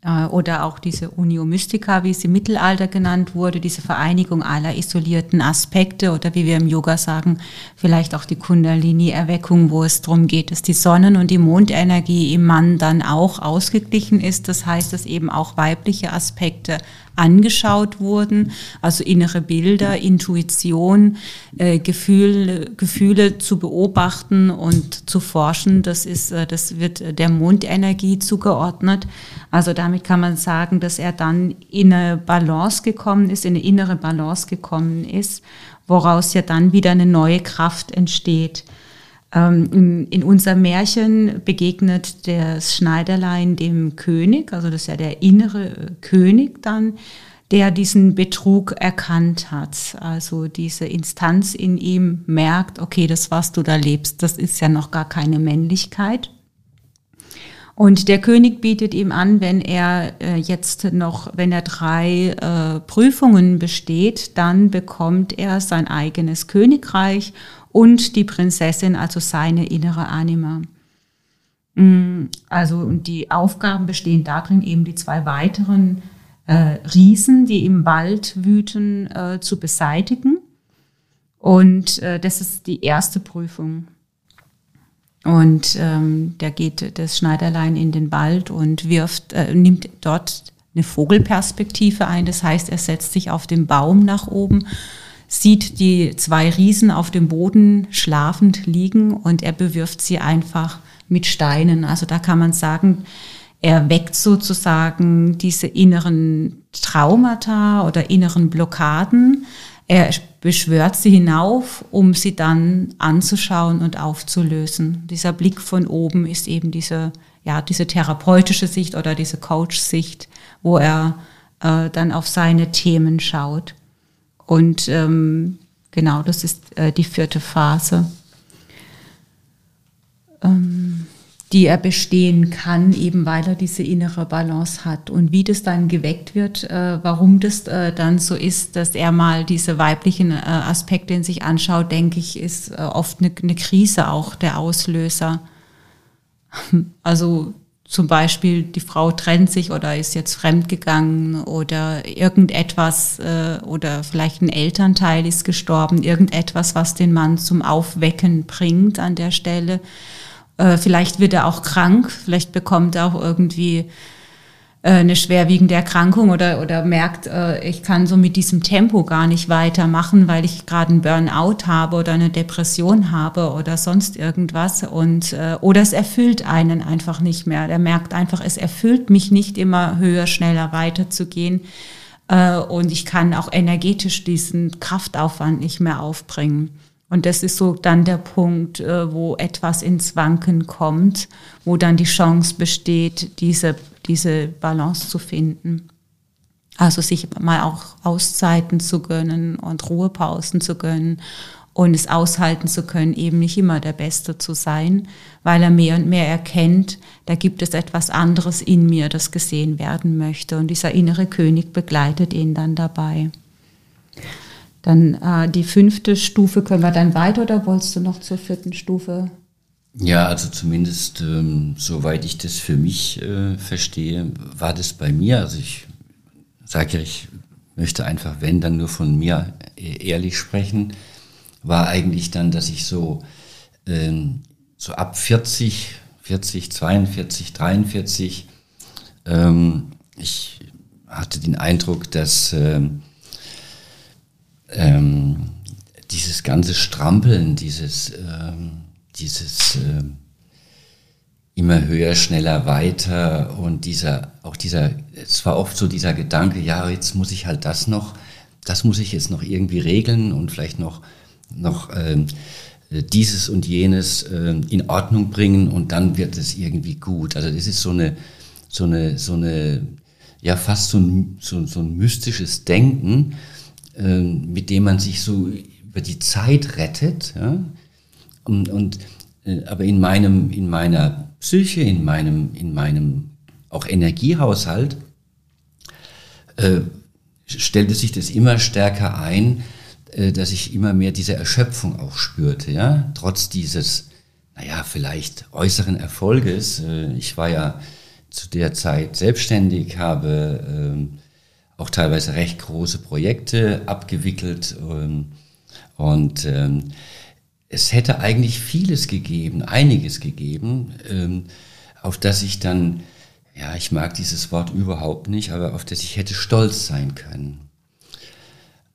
S3: Äh, oder auch diese Unio Mystica, wie sie im Mittelalter genannt wurde, diese Vereinigung aller isolierten Aspekte oder wie wir im Yoga sagen, vielleicht auch die Kundalini-Erweckung, wo es darum geht, dass die Sonnen- und die Mondenergie im Mann dann auch ausgeglichen ist. Das heißt, dass eben auch weibliche Aspekte angeschaut wurden, also innere Bilder, Intuition, äh, Gefühl, Gefühle zu beobachten und zu forschen. Das ist, äh, das wird der Mondenergie zugeordnet. Also damit kann man sagen, dass er dann in eine Balance gekommen ist, in eine innere Balance gekommen ist, woraus ja dann wieder eine neue Kraft entsteht. Ähm, in unserem Märchen begegnet das Schneiderlein dem König, also das ist ja der innere König dann, der diesen Betrug erkannt hat. Also diese Instanz in ihm merkt, okay, das, was du da lebst, das ist ja noch gar keine Männlichkeit. Und der König bietet ihm an, wenn er äh, jetzt noch, wenn er drei äh, Prüfungen besteht, dann bekommt er sein eigenes Königreich und die Prinzessin, also seine innere Anima. Mm, also die Aufgaben bestehen darin, eben die zwei weiteren äh, Riesen, die im Wald wüten, äh, zu beseitigen. Und äh, das ist die erste Prüfung. Und ähm, der geht das Schneiderlein in den Wald und wirft, äh, nimmt dort eine Vogelperspektive ein. Das heißt, er setzt sich auf den Baum nach oben, sieht die zwei Riesen auf dem Boden schlafend liegen und er bewirft sie einfach mit Steinen. Also da kann man sagen, er weckt sozusagen diese inneren Traumata oder inneren Blockaden. Er beschwört sie hinauf, um sie dann anzuschauen und aufzulösen. Dieser Blick von oben ist eben diese, ja, diese therapeutische Sicht oder diese Coach-Sicht, wo er äh, dann auf seine Themen schaut. Und ähm, genau, das ist äh, die vierte Phase. Ähm, die er bestehen kann, eben weil er diese innere Balance hat. Und wie das dann geweckt wird, äh, warum das äh, dann so ist, dass er mal diese weiblichen äh, Aspekte in sich anschaut, denke ich, ist äh, oft eine, eine Krise auch der Auslöser. *laughs* Also zum Beispiel die Frau trennt sich oder ist jetzt fremdgegangen oder irgendetwas äh, oder vielleicht ein Elternteil ist gestorben, irgendetwas, was den Mann zum Aufwecken bringt an der Stelle. Äh, vielleicht wird er auch krank, vielleicht bekommt er auch irgendwie eine schwerwiegende Erkrankung oder, oder merkt, äh, ich kann so mit diesem Tempo gar nicht weitermachen, weil ich gerade einen Burnout habe oder eine Depression habe oder sonst irgendwas. Und, äh, oder es erfüllt einen einfach nicht mehr. Der merkt einfach, es erfüllt mich nicht immer höher, schneller weiterzugehen. Äh, und ich kann auch energetisch diesen Kraftaufwand nicht mehr aufbringen. Und das ist so dann der Punkt, äh, wo etwas ins Wanken kommt, wo dann die Chance besteht, diese, diese Balance zu finden. Also sich mal auch Auszeiten zu gönnen und Ruhepausen zu gönnen und es aushalten zu können, eben nicht immer der Beste zu sein, weil er mehr und mehr erkennt, da gibt es etwas anderes in mir, das gesehen werden möchte. Und dieser innere König begleitet ihn dann dabei. Dann äh, die fünfte Stufe können wir dann weiter oder wolltest du noch zur vierten Stufe?
S2: Ja, also zumindest ähm, soweit ich das für mich äh, verstehe, war das bei mir. Also ich sage ja, ich möchte einfach, wenn, dann nur von mir e-, ehrlich sprechen, war eigentlich dann, dass ich so, ähm, so ab 40, 40, 42, 43, ähm, ich hatte den Eindruck, dass ähm, ähm, dieses ganze Strampeln, dieses, ähm, dieses ähm, immer höher, schneller, weiter und dieser, auch dieser, es war oft so dieser Gedanke, ja, jetzt muss ich halt das noch, das muss ich jetzt noch irgendwie regeln und vielleicht noch, noch ähm, dieses und jenes äh, in Ordnung bringen und dann wird es irgendwie gut. Also das ist so eine, so eine, so eine, ja fast so ein, so, so ein mystisches Denken, ähm, mit dem man sich so über die Zeit rettet. Ja? Und, und äh, aber in meinem, in meiner Psyche, in meinem, in meinem auch Energiehaushalt äh, stellte sich das immer stärker ein, äh, dass ich immer mehr diese Erschöpfung auch spürte, ja, trotz dieses, naja, vielleicht äußeren Erfolges. Äh, ich war ja zu der Zeit selbstständig, habe ähm, auch teilweise recht große Projekte abgewickelt. Ähm, und ähm, es hätte eigentlich vieles gegeben, einiges gegeben, ähm, auf das ich dann, ja, ich mag dieses Wort überhaupt nicht, aber auf das ich hätte stolz sein können.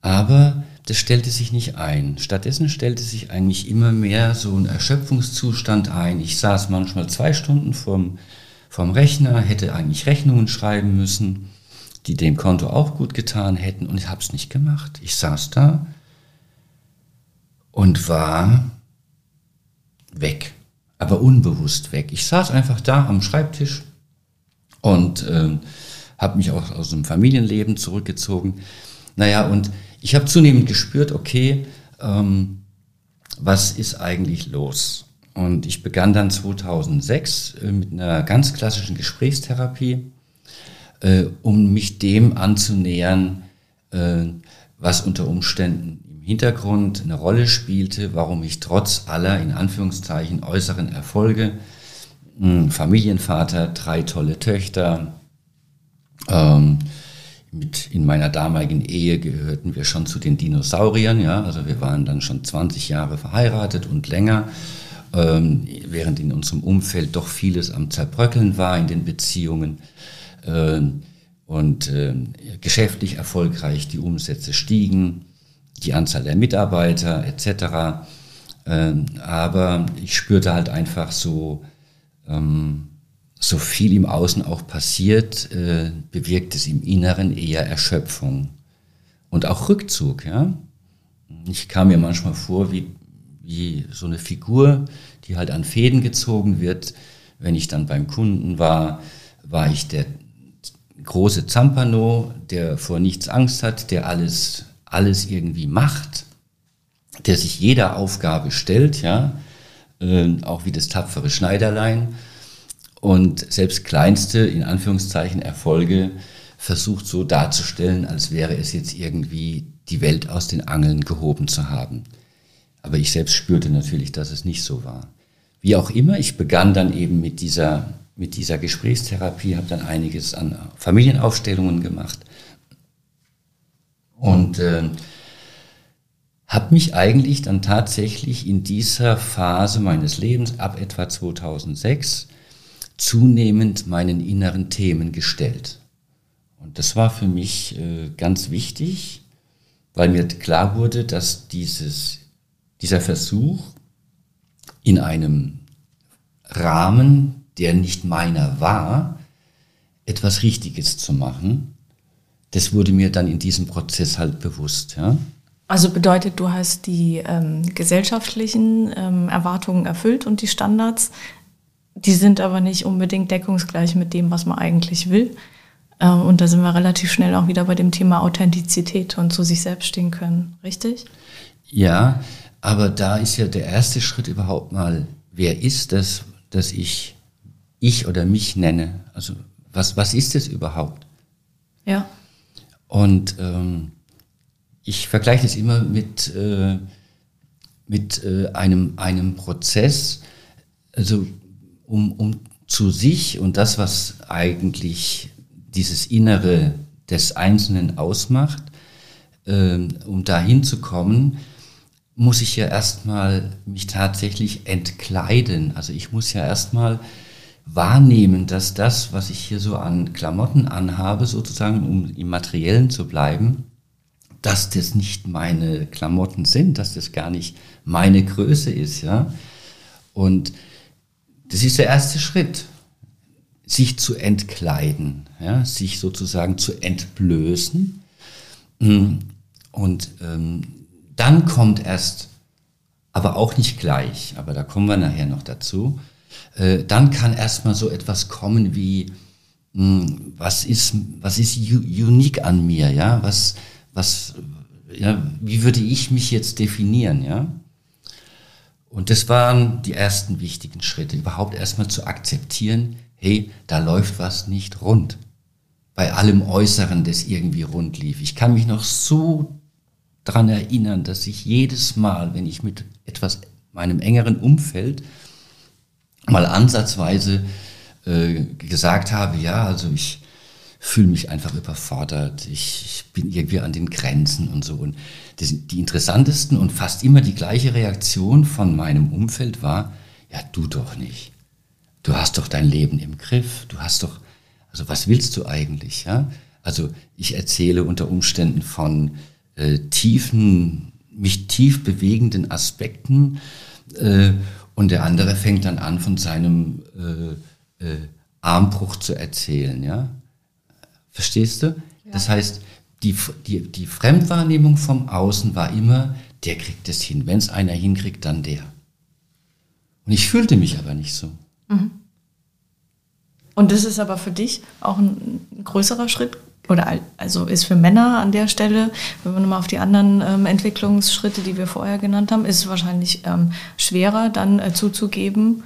S2: Aber das stellte sich nicht ein. Stattdessen stellte sich eigentlich immer mehr so ein Erschöpfungszustand ein. Ich saß manchmal zwei Stunden vorm, vorm Rechner, hätte eigentlich Rechnungen schreiben müssen die dem Konto auch gut getan hätten und ich habe es nicht gemacht. Ich saß da und war weg, aber unbewusst weg. Ich saß einfach da am Schreibtisch und äh, habe mich auch aus dem Familienleben zurückgezogen. Naja, und ich habe zunehmend gespürt, okay, ähm, was ist eigentlich los? Und ich begann dann 2006 äh, mit einer ganz klassischen Gesprächstherapie äh, um mich dem anzunähern, äh, was unter Umständen Hintergrund eine Rolle spielte, warum ich trotz aller in Anführungszeichen äußeren Erfolge, hm, Familienvater, drei tolle Töchter, ähm, mit, in meiner damaligen Ehe gehörten wir schon zu den Dinosauriern, ja, also wir waren dann schon 20 Jahre verheiratet und länger, ähm, während in unserem Umfeld doch vieles am Zerbröckeln war in den Beziehungen ähm, und äh, geschäftlich erfolgreich, die Umsätze stiegen, die Anzahl der Mitarbeiter etc. Ähm, aber ich spürte halt einfach so, ähm, so viel im Außen auch passiert, äh, bewirkt es im Inneren eher Erschöpfung und auch Rückzug. Ja? Ich kam mir manchmal vor wie, wie so eine Figur, die halt an Fäden gezogen wird. Wenn ich dann beim Kunden war, war ich der große Zampano, der vor nichts Angst hat, der alles, alles irgendwie macht, der sich jeder Aufgabe stellt, ja, äh, auch wie das tapfere Schneiderlein und selbst kleinste, in Anführungszeichen, Erfolge versucht so darzustellen, als wäre es jetzt irgendwie die Welt aus den Angeln gehoben zu haben. Aber ich selbst spürte natürlich, dass es nicht so war. Wie auch immer, ich begann dann eben mit dieser, mit dieser Gesprächstherapie, habe dann einiges an Familienaufstellungen gemacht und äh, habe mich eigentlich dann tatsächlich in dieser Phase meines Lebens ab etwa 2006 zunehmend meinen inneren Themen gestellt. Und das war für mich äh, ganz wichtig, weil mir klar wurde, dass dieses, dieser Versuch in einem Rahmen, der nicht meiner war, etwas Richtiges zu machen, das wurde mir dann in diesem Prozess halt bewusst. Ja?
S1: Also bedeutet, du hast die ähm, gesellschaftlichen ähm, Erwartungen erfüllt und die Standards, die sind aber nicht unbedingt deckungsgleich mit dem, was man eigentlich will. Ähm, und da sind wir relativ schnell auch wieder bei dem Thema Authentizität und zu sich selbst stehen können, richtig?
S2: Ja, aber da ist ja der erste Schritt überhaupt mal, wer ist das, dass ich ich oder mich nenne? Also was, was ist es überhaupt?
S1: Ja.
S2: Und ähm, ich vergleiche das immer mit, äh, mit äh, einem, einem Prozess. Also um, um zu sich und das, was eigentlich dieses Innere des Einzelnen ausmacht, ähm, um dahin zu kommen, muss ich ja erstmal mich tatsächlich entkleiden. Also ich muss ja erstmal wahrnehmen, dass das, was ich hier so an Klamotten anhabe, sozusagen, um im Materiellen zu bleiben, dass das nicht meine Klamotten sind, dass das gar nicht meine Größe ist, ja. Und das ist der erste Schritt, sich zu entkleiden, ja, sich sozusagen zu entblößen. Mm, und ähm, dann kommt erst, aber auch nicht gleich, aber da kommen wir nachher noch dazu, dann kann erstmal so etwas kommen wie, mh, mm, was ist, was ist unique an mir, ja, was, was, ja, wie würde ich mich jetzt definieren, ja? Und das waren die ersten wichtigen Schritte, überhaupt erstmal zu akzeptieren, hey, da läuft was nicht rund. Bei allem Äußeren, das irgendwie rund lief. Ich kann mich noch so dran erinnern, dass ich jedes Mal, wenn ich mit etwas, meinem engeren Umfeld, mal ansatzweise äh, gesagt habe, ja, also ich fühle mich einfach überfordert, ich, ich, bin irgendwie an den Grenzen und so. Und das, die interessantesten und fast immer die gleiche Reaktion von meinem Umfeld war, ja, du doch nicht. Du hast doch dein Leben im Griff, du hast doch, also was willst du eigentlich, ja? Also ich erzähle unter Umständen von äh, tiefen, mich tief bewegenden Aspekten äh, und der andere fängt dann an, von seinem äh, äh Armbruch zu erzählen, ja? Verstehst du? Ja. Das heißt, die, die, die Fremdwahrnehmung vom Außen war immer, der kriegt es hin. Wenn es einer hinkriegt, dann der. Und ich fühlte mich aber nicht so. Mhm.
S1: Und das ist aber für dich auch ein größerer Schritt oder also ist für Männer an der Stelle, wenn wir nochmal auf die anderen ähm, Entwicklungsschritte, die wir vorher genannt haben, ist es wahrscheinlich ähm, schwerer dann äh, zuzugeben,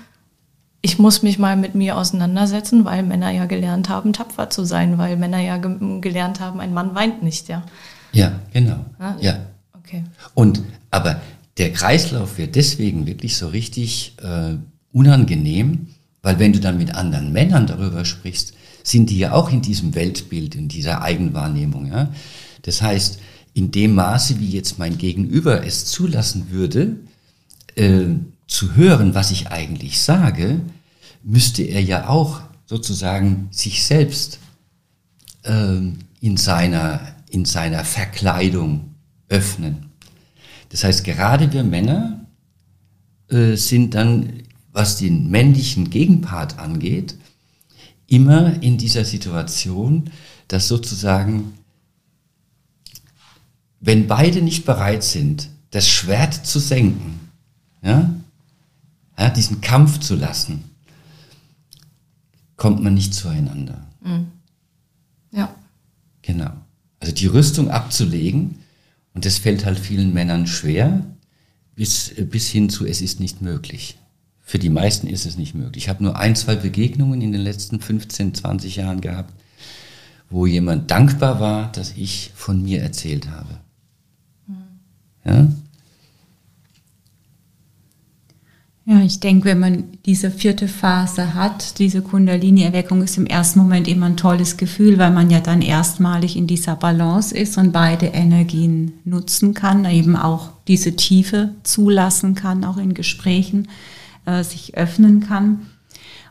S1: ich muss mich mal mit mir auseinandersetzen, weil Männer ja gelernt haben, tapfer zu sein, weil Männer ja ge gelernt haben, ein Mann weint nicht, ja.
S2: Ja, genau. Ah, ja. Okay. Und aber der Kreislauf wird deswegen wirklich so richtig äh, unangenehm, weil wenn du dann mit anderen Männern darüber sprichst, sind die ja auch in diesem Weltbild, in dieser Eigenwahrnehmung. Ja? Das heißt, in dem Maße, wie jetzt mein Gegenüber es zulassen würde, äh, zu hören, was ich eigentlich sage, müsste er ja auch sozusagen sich selbst äh, in, seiner, in seiner Verkleidung öffnen. Das heißt, gerade wir Männer äh, sind dann, was den männlichen Gegenpart angeht, immer in dieser Situation, dass sozusagen, wenn beide nicht bereit sind, das Schwert zu senken, ja, ja, diesen Kampf zu lassen, kommt man nicht zueinander. Mhm.
S1: Ja.
S2: Genau. Also die Rüstung abzulegen, und das fällt halt vielen Männern schwer, bis, bis hin zu, es ist nicht möglich. Für die meisten ist es nicht möglich. Ich habe nur ein, zwei Begegnungen in den letzten 15, 20 Jahren gehabt, wo jemand dankbar war, dass ich von mir erzählt habe. Mhm. Ja?
S3: Ja, ich denke, wenn man diese vierte Phase hat, diese Kundalini-Erweckung ist im ersten Moment immer ein tolles Gefühl, weil man ja dann erstmalig in dieser Balance ist und beide Energien nutzen kann, eben auch diese Tiefe zulassen kann, auch in Gesprächen äh, sich öffnen kann.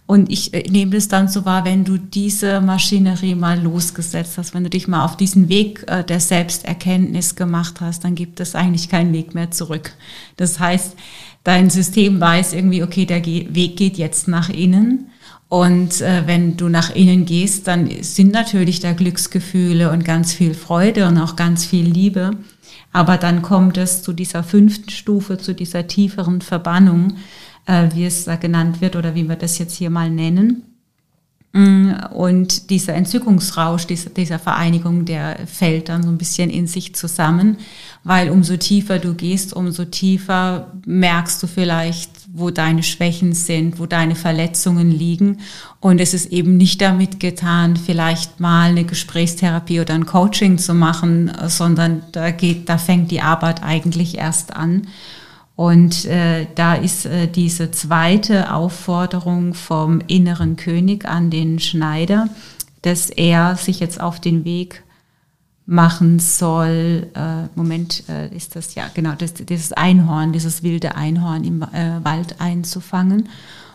S3: Und ich äh, nehme es dann so wahr, wenn du diese Maschinerie mal losgesetzt hast, wenn du dich mal auf diesen Weg äh, der Selbsterkenntnis gemacht hast, dann gibt es eigentlich keinen Weg mehr zurück. Das heißt, dein System weiß irgendwie, okay, der Weg geht jetzt nach innen. Und wenn du nach innen gehst, dann sind natürlich da Glücksgefühle und ganz viel Freude und auch ganz viel Liebe. Aber dann kommt es zu dieser fünften Stufe, zu dieser tieferen Verbannung, äh, wie es da genannt wird oder wie wir das jetzt hier mal nennen. Mm, und dieser Entzückungsrausch dieser, dieser Vereinigung, der fällt dann so ein bisschen in sich zusammen, weil umso tiefer du gehst, umso tiefer merkst du vielleicht, wo deine Schwächen sind, wo deine Verletzungen liegen. Und es ist eben nicht damit getan, vielleicht mal eine Gesprächstherapie oder ein Coaching zu machen, sondern da geht, da fängt die Arbeit eigentlich erst an. Und äh, da ist äh, diese zweite Aufforderung vom inneren König an den Schneider, dass er sich jetzt auf den Weg machen soll. Äh, Moment, äh, ist das ja genau, das, dieses Einhorn, dieses wilde Einhorn im äh, Wald einzufangen.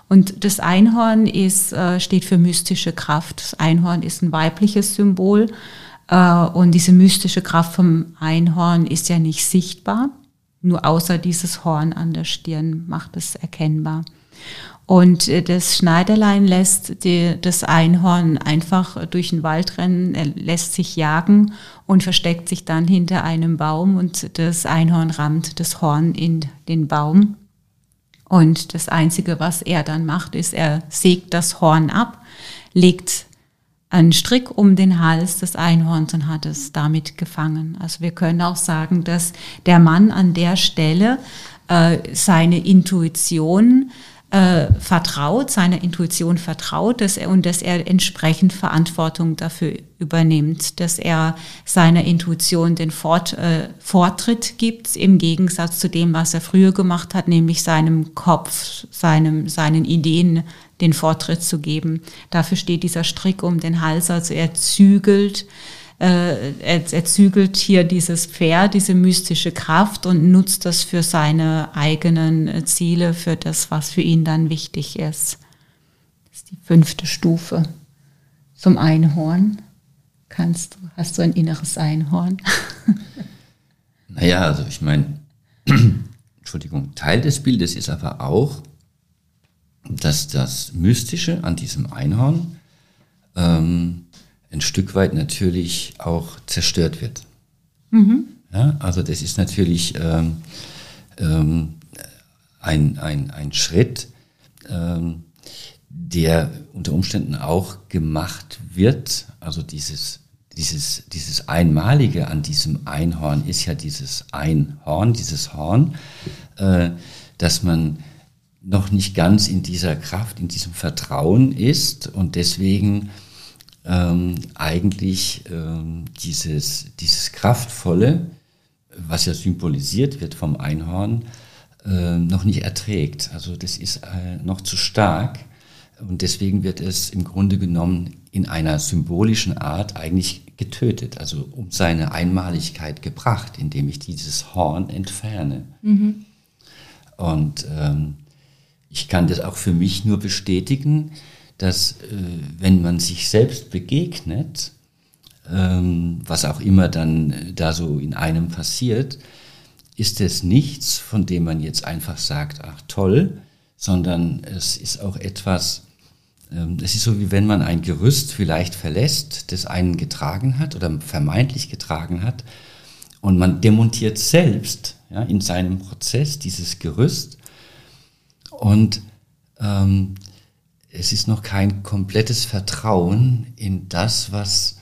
S3: Und das Einhorn ist, äh, steht für mystische Kraft. Das Einhorn ist ein weibliches Symbol. Äh, und diese mystische Kraft vom Einhorn ist ja nicht sichtbar. Nur außer dieses Horn an der Stirn macht es erkennbar. Und äh, das Schneiderlein lässt die, das Einhorn einfach durch den Wald rennen, er lässt sich jagen und versteckt sich dann hinter einem Baum und das Einhorn rammt das Horn in den Baum. Und das Einzige, was er dann macht, ist, er sägt das Horn ab, legt einen Strick um den Hals des Einhorns und hat es damit gefangen. Also wir können auch sagen, dass der Mann an der Stelle äh, seine Intuition äh, vertraut, seiner Intuition vertraut dass er, und dass er entsprechend Verantwortung dafür übernimmt, dass er seiner Intuition den Fort, äh, Vortritt gibt, im Gegensatz zu dem, was er früher gemacht hat, nämlich seinem Kopf, seinem, seinen Ideen den Vortritt zu geben. Dafür steht dieser Strick um den Hals, also er zügelt äh, er, er zügelt hier dieses Pferd, diese mystische Kraft und nutzt das für seine eigenen Ziele, für das, was für ihn dann wichtig ist. Das ist die fünfte Stufe. Zum Einhorn kannst du, hast du ein inneres Einhorn? *laughs*
S2: naja, also ich meine, *clears throat* Entschuldigung, Teil des Bildes ist aber auch, dass das Mystische an diesem Einhorn ähm, ein Stück weit natürlich auch zerstört wird. Mhm. Ja, also das ist natürlich ähm, ähm, ein, ein, ein Schritt, ähm, der unter Umständen auch gemacht wird. Also dieses, dieses, dieses Einmalige an diesem Einhorn ist ja dieses Einhorn, dieses Horn, äh, dass man noch nicht ganz in dieser Kraft, in diesem Vertrauen ist und deswegen ähm, eigentlich ähm, dieses, dieses Kraftvolle, was ja symbolisiert wird vom Einhorn, äh, noch nicht erträgt. Also das ist äh, noch zu stark, Und deswegen wird es im Grunde genommen in einer symbolischen Art eigentlich getötet, also um seine Einmaligkeit gebracht, indem ich dieses Horn entferne. Mhm. Und ähm, ich kann das auch für mich nur bestätigen, dass äh, wenn man sich selbst begegnet, ähm, was auch immer dann äh, da so in einem passiert, ist es nichts, von dem man jetzt einfach sagt, ach toll, sondern es ist auch etwas, ähm, es ist so wie wenn man ein Gerüst vielleicht verlässt, das einen getragen hat oder vermeintlich getragen hat und man demontiert selbst ja, in seinem Prozess dieses Gerüst. Und ähm, es ist noch kein komplettes Vertrauen in das, was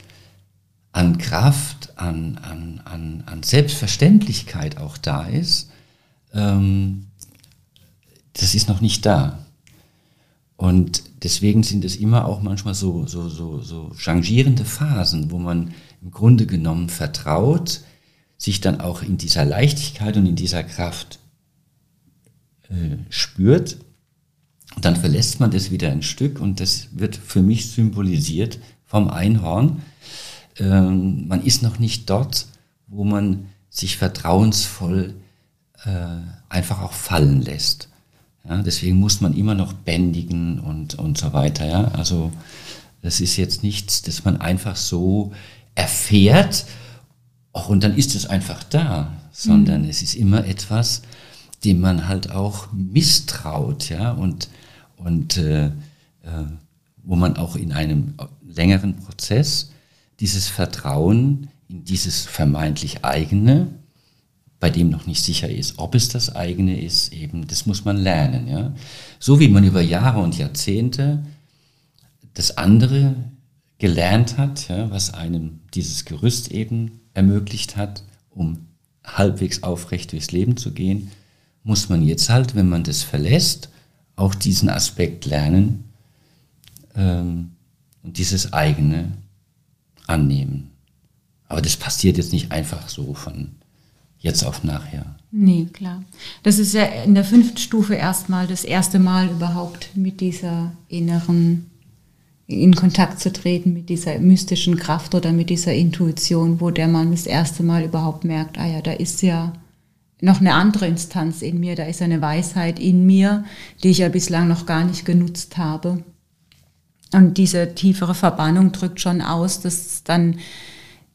S2: an Kraft, an, an, an, an Selbstverständlichkeit auch da ist. Ähm, das ist noch nicht da. Und deswegen sind es immer auch manchmal so, so, so, so changierende Phasen, wo man im Grunde genommen vertraut, sich dann auch in dieser Leichtigkeit und in dieser Kraft äh, spürt. Und dann verlässt man das wieder ein Stück und das wird für mich symbolisiert vom Einhorn. Ähm, man ist noch nicht dort, wo man sich vertrauensvoll äh, einfach auch fallen lässt. Ja, deswegen muss man immer noch bändigen und, und so weiter. Ja? Also das ist jetzt nichts, das man einfach so erfährt ach, und dann ist es einfach da, sondern mhm. es ist immer etwas, dem man halt auch misstraut, ja, und, und äh, äh, wo man auch in einem längeren Prozess dieses Vertrauen in dieses vermeintlich eigene, bei dem noch nicht sicher ist, ob es das eigene ist, eben, das muss man lernen. Ja? So wie man über Jahre und Jahrzehnte das andere gelernt hat, ja, was einem dieses Gerüst eben ermöglicht hat, um halbwegs aufrecht durchs Leben zu gehen, muss man jetzt halt, wenn man das verlässt, auch diesen Aspekt lernen ähm, und dieses eigene annehmen. Aber das passiert jetzt nicht einfach so von jetzt auf nachher.
S3: Nee, klar. Das ist ja in der fünften Stufe erstmal das erste Mal überhaupt mit dieser inneren, in Kontakt zu treten, mit dieser mystischen Kraft oder mit dieser Intuition, wo der Mann das erste Mal überhaupt merkt, ah ja, da ist ja noch eine andere Instanz in mir, da ist eine Weisheit in mir, die ich ja bislang noch gar nicht genutzt habe. Und diese tiefere Verbannung drückt schon aus, dass dann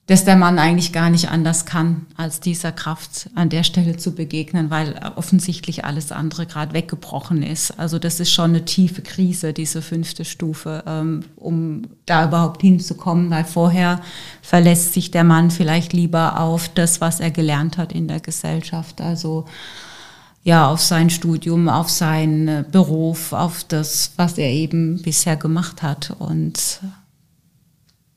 S3: dass der Mann eigentlich gar nicht anders kann, als dieser Kraft an der Stelle zu begegnen, weil offensichtlich alles andere gerade weggebrochen ist. Also das ist schon eine tiefe Krise, diese fünfte Stufe, ähm, um da überhaupt hinzukommen, weil vorher verlässt sich der Mann vielleicht lieber auf das, was er gelernt hat in der Gesellschaft. Also ja, auf sein Studium, auf seinen Beruf, auf das, was er eben bisher gemacht hat. Und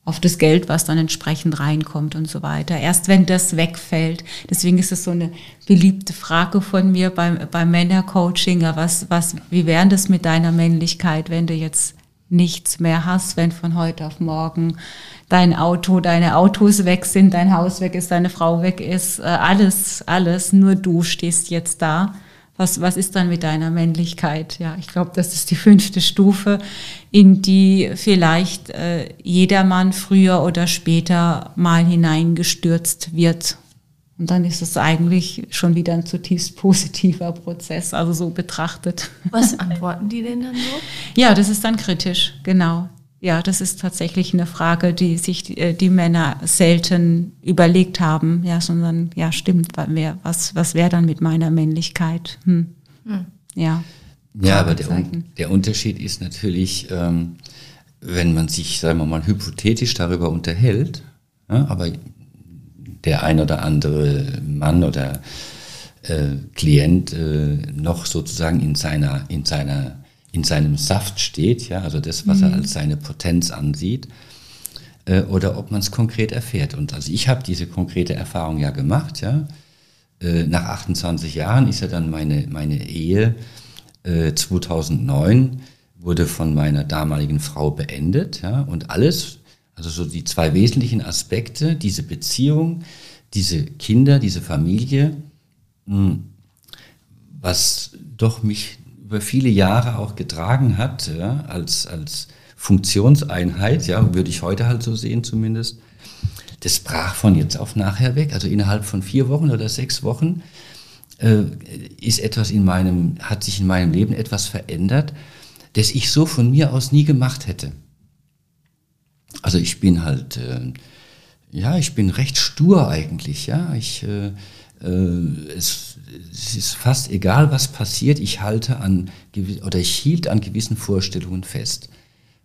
S3: auf das Geld, was dann entsprechend reinkommt und so weiter. Erst wenn das wegfällt. Deswegen ist es so eine beliebte Frage von mir beim, beim Männercoaching. Was, was, wie wäre das mit deiner Männlichkeit, wenn du jetzt nichts mehr hast, wenn von heute auf morgen dein Auto, deine Autos weg sind, dein Haus weg ist, deine Frau weg ist, äh, alles, alles, nur du stehst jetzt da was, was ist dann mit deiner Männlichkeit? Ja, ich glaube, das ist die fünfte Stufe, in die vielleicht äh, jedermann früher oder später mal hineingestürzt wird. Und dann ist es eigentlich schon wieder ein zutiefst positiver Prozess, also so betrachtet.
S1: Was antworten die denn dann so?
S3: Ja, das ist dann kritisch, genau. Ja, das ist tatsächlich eine Frage, die sich die, äh, die Männer selten überlegt haben. Ja, sondern ja, stimmt, was, was wäre dann mit meiner Männlichkeit? Hm. Hm.
S2: Ja. Ja, aber der, der Unterschied ist natürlich, ähm, wenn man sich, sagen wir mal, hypothetisch darüber unterhält, ja, aber der ein oder andere Mann oder äh, Klient äh, noch sozusagen in seiner, in seiner in seinem Saft steht, ja, also das, was mhm. er als seine Potenz ansieht, äh, oder ob man es konkret erfährt. Und also ich habe diese konkrete Erfahrung ja gemacht, ja. Äh, nach 28 Jahren ist ja dann meine, meine Ehe äh, 2009 wurde von meiner damaligen Frau beendet, ja, und alles, also so die zwei wesentlichen Aspekte, diese Beziehung, diese Kinder, diese Familie, mh, hm, was doch mich über viele Jahre auch getragen hat, ja, als, als Funktionseinheit, ja, würde ich heute halt so sehen zumindest, das brach von jetzt auf nachher weg. Also innerhalb von vier Wochen oder sechs Wochen äh, ist etwas in meinem, hat sich in meinem Leben etwas verändert, das ich so von mir aus nie gemacht hätte. Also ich bin halt, äh, ja, ich bin recht stur eigentlich, ja. Ich, äh, es, es, ist fast egal, was passiert. Ich halte an oder ich hielt an gewissen Vorstellungen fest.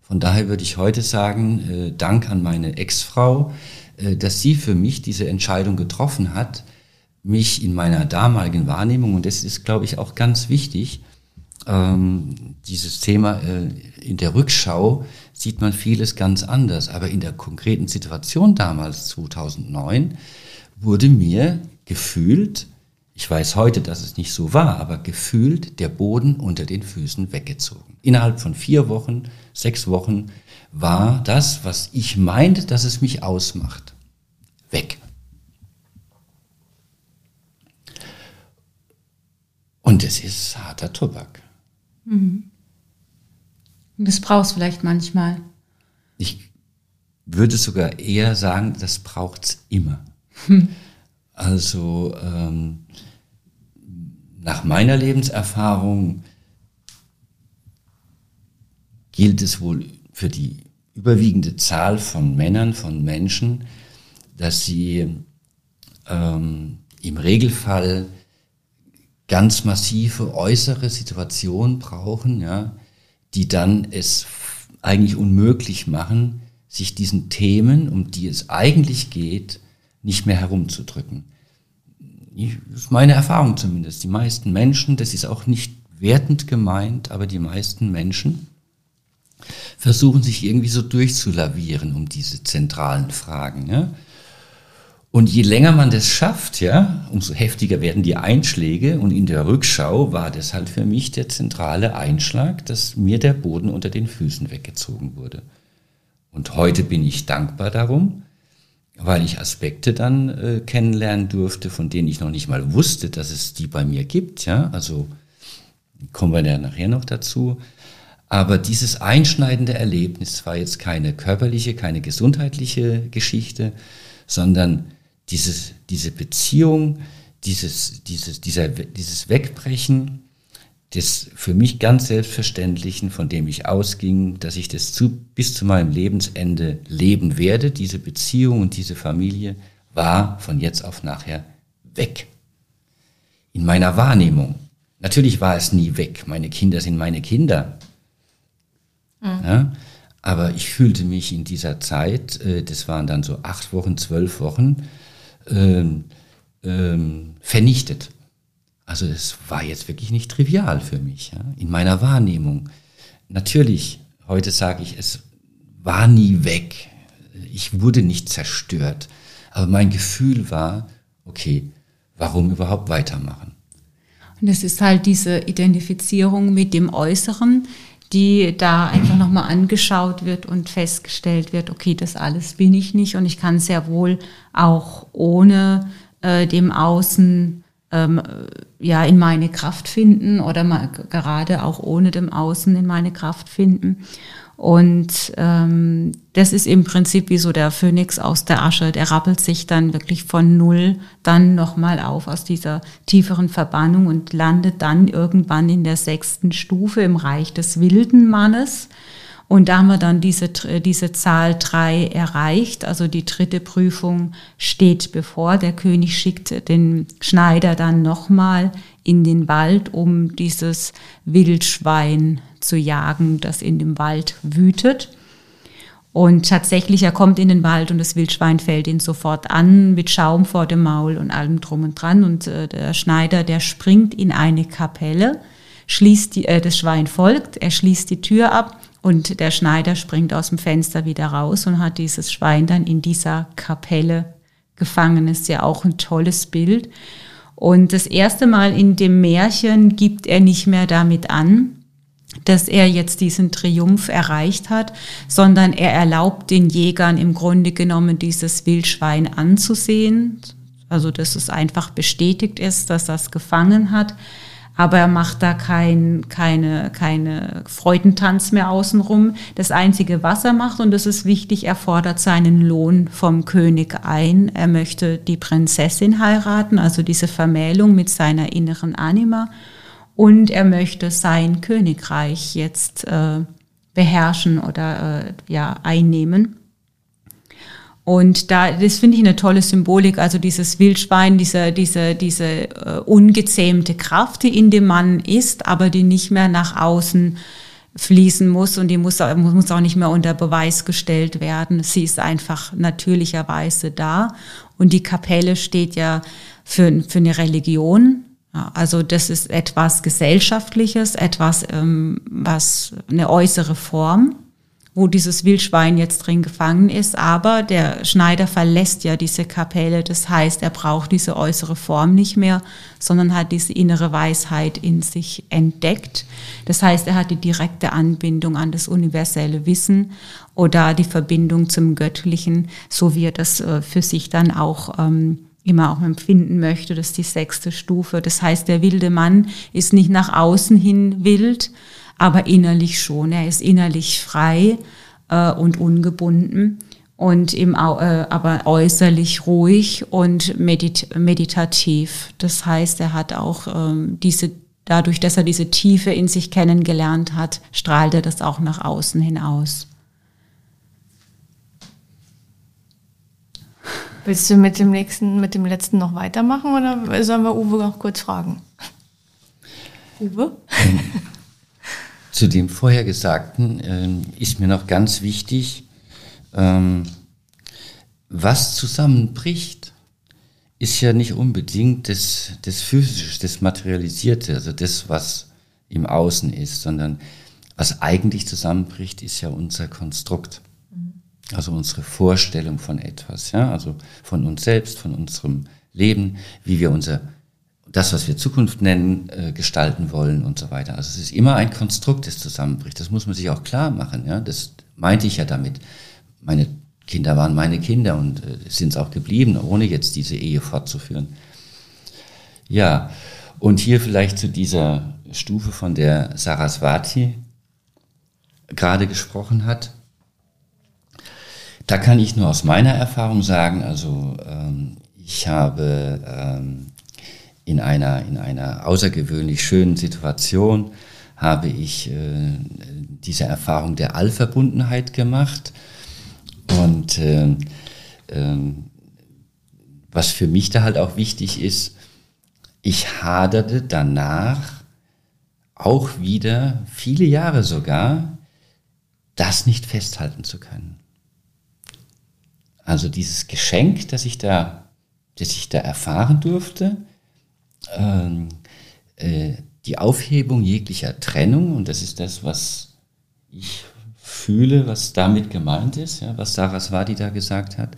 S2: Von daher würde ich heute sagen, äh, Dank an meine Ex-Frau, äh, dass sie für mich diese Entscheidung getroffen hat, mich in meiner damaligen Wahrnehmung, und das ist, glaube ich, auch ganz wichtig, ähm, dieses Thema äh, in der Rückschau sieht man vieles ganz anders. Aber in der konkreten Situation damals, 2009, wurde mir gefühlt, ich weiß heute, dass es nicht so war, aber gefühlt der Boden unter den Füßen weggezogen. Innerhalb von vier Wochen, sechs Wochen war das, was ich meinte, dass es mich ausmacht, weg. Und es ist harter Tobak. Mhm.
S3: Das brauchst vielleicht manchmal.
S2: Ich würde sogar eher sagen, das braucht es immer. Hm. *laughs* Also ähm, nach meiner Lebenserfahrung gilt es wohl für die überwiegende Zahl von Männern, von Menschen, dass sie ähm, im Regelfall ganz massive äußere Situationen brauchen, ja, die dann es eigentlich unmöglich machen, sich diesen Themen, um die es eigentlich geht, nicht mehr herumzudrücken. Das ist meine Erfahrung zumindest. Die meisten Menschen, das ist auch nicht wertend gemeint, aber die meisten Menschen versuchen sich irgendwie so durchzulavieren um diese zentralen Fragen. Ja? Und je länger man das schafft, ja, umso heftiger werden die Einschläge. Und in der Rückschau war das halt für mich der zentrale Einschlag, dass mir der Boden unter den Füßen weggezogen wurde. Und heute bin ich dankbar darum, weil ich Aspekte dann äh, kennenlernen durfte, von denen ich noch nicht mal wusste, dass es die bei mir gibt. Ja, also kommen wir ja nachher noch dazu. Aber dieses einschneidende Erlebnis war jetzt keine körperliche, keine gesundheitliche Geschichte, sondern dieses, diese Beziehung, dieses, dieses, dieser, dieses Wegbrechen des für mich ganz Selbstverständlichen, von dem ich ausging, dass ich das zu, bis zu meinem Lebensende leben werde, diese Beziehung und diese Familie, war von jetzt auf nachher weg. In meiner Wahrnehmung. Natürlich war es nie weg. Meine Kinder sind meine Kinder. Mhm. Ja, aber ich fühlte mich in dieser Zeit, äh, das waren dann so acht Wochen, zwölf Wochen, ähm, ähm, vernichtet. Also es war jetzt wirklich nicht trivial für mich, ja, in meiner Wahrnehmung. Natürlich, heute sage ich, es war nie weg. Ich wurde nicht zerstört. Aber mein Gefühl war, okay, warum überhaupt weitermachen?
S3: Und es ist halt diese Identifizierung mit dem Äußeren, die da einfach nochmal angeschaut wird und festgestellt wird, okay, das alles bin ich nicht und ich kann sehr wohl auch ohne äh, dem Außen ähm, ja in meine Kraft finden oder mal gerade auch ohne dem Außen in meine Kraft finden. Und ähm, das ist im Prinzip wie so der Phönix aus der Asche. Der rappelt sich dann wirklich von null dann nochmal auf aus dieser tieferen Verbannung und landet dann irgendwann in der sechsten Stufe im Reich des wilden Mannes. Und da haben wir dann diese, diese Zahl drei erreicht. Also die dritte Prüfung steht bevor. Der König schickt den Schneider dann nochmal in den Wald, um dieses Wildschwein zu jagen, das in dem Wald wütet. Und tatsächlich, er kommt in den Wald und das Wildschwein fällt ihn sofort an mit Schaum vor dem Maul und allem drum und dran. Und äh, der Schneider, der springt in eine Kapelle, schließt die, äh, das Schwein folgt, er schließt die Tür ab und der Schneider springt aus dem Fenster wieder raus und hat dieses Schwein dann in dieser Kapelle gefangen. Ist ja auch ein tolles Bild. Und das erste Mal in dem Märchen gibt er nicht mehr damit an, dass er jetzt diesen Triumph erreicht hat, sondern er erlaubt den Jägern im Grunde genommen dieses Wildschwein anzusehen. Also dass es einfach bestätigt ist, dass er es gefangen hat. Aber er macht da kein, keine, keine Freudentanz mehr außenrum. Das Einzige, was er macht, und das ist wichtig, er fordert seinen Lohn vom König ein. Er möchte die Prinzessin heiraten, also diese Vermählung mit seiner inneren Anima. Und er möchte sein Königreich jetzt äh, beherrschen oder äh, ja, einnehmen. Und da, das finde ich eine tolle Symbolik, also dieses Wildschwein, diese, diese, diese äh, ungezähmte Kraft, die in dem Mann ist, aber die nicht mehr nach außen fließen muss und die muss, muss auch nicht mehr unter Beweis gestellt werden. Sie ist einfach natürlicherweise da. Und die Kapelle steht ja für, für eine Religion. Also das ist etwas Gesellschaftliches, etwas, ähm, was eine äußere Form wo dieses Wildschwein jetzt drin gefangen ist. Aber der Schneider verlässt ja diese Kapelle. Das heißt, er braucht diese äußere Form nicht mehr, sondern hat diese innere Weisheit in sich entdeckt. Das heißt, er hat die direkte Anbindung an das universelle Wissen oder die Verbindung zum Göttlichen, so wie er das äh, für sich dann auch ähm, immer auch empfinden möchte. Das ist die sechste Stufe. Das heißt, der wilde Mann ist nicht nach außen hin wild, aber innerlich schon. Er ist innerlich frei äh, und ungebunden und im, äh, aber äußerlich ruhig und medit meditativ. Das heißt, er hat auch ähm, diese, dadurch, dass er diese Tiefe in sich kennengelernt hat, strahlt er das auch nach außen hinaus.
S1: Willst du mit dem nächsten, mit dem letzten noch weitermachen oder sollen wir Uwe noch kurz fragen?
S2: Uwe? *laughs* Zu dem vorher Gesagten ähm, ist mir noch ganz wichtig, ähm, was zusammenbricht, ist ja nicht unbedingt das, das Physische, das Materialisierte, also das, was im Außen ist, sondern was eigentlich zusammenbricht, ist ja unser Konstrukt. Mhm. Also unsere Vorstellung von etwas, ja, also von uns selbst, von unserem Leben, wie wir unser das, was wir Zukunft nennen, äh, gestalten wollen und so weiter. Also es ist immer ein Konstrukt, das zusammenbricht. Das muss man sich auch klar machen. Ja? Das meinte ich ja damit. Meine Kinder waren meine Kinder und äh, sind es auch geblieben, ohne jetzt diese Ehe fortzuführen. Ja, und hier vielleicht zu dieser Stufe, von der Saraswati gerade gesprochen hat. Da kann ich nur aus meiner Erfahrung sagen, also ähm, ich habe ähm, in einer, in einer außergewöhnlich schönen Situation habe ich äh, diese Erfahrung der Allverbundenheit gemacht. Und äh, äh, was für mich da halt auch wichtig ist, ich haderte danach auch wieder, viele Jahre sogar, das nicht festhalten zu können. Also dieses Geschenk, das ich da, das ich da erfahren durfte, ähm, äh, die Aufhebung jeglicher Trennung, und das ist das, was ich fühle, was damit gemeint ist, ja, was Saraswati da gesagt hat,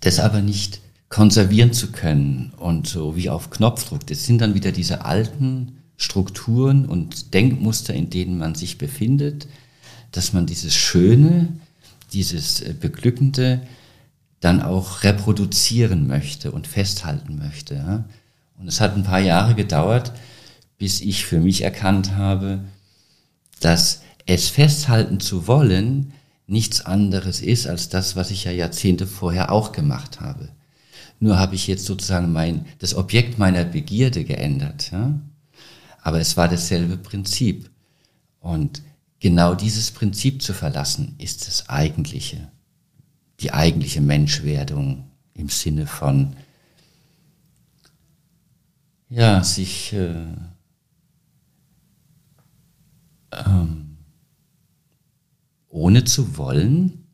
S2: das aber nicht konservieren zu können und so wie auf Knopfdruck. Das sind dann wieder diese alten Strukturen und Denkmuster, in denen man sich befindet, dass man dieses Schöne, dieses äh, Beglückende dann auch reproduzieren möchte und festhalten möchte. Und es hat ein paar Jahre gedauert, bis ich für mich erkannt habe, dass es festhalten zu wollen nichts anderes ist als das, was ich ja Jahrzehnte vorher auch gemacht habe. Nur habe ich jetzt sozusagen mein, das Objekt meiner Begierde geändert. Ja? Aber es war dasselbe Prinzip. Und genau dieses Prinzip zu verlassen, ist das Eigentliche die eigentliche Menschwerdung im Sinne von, ja, sich äh, ähm, ohne zu wollen,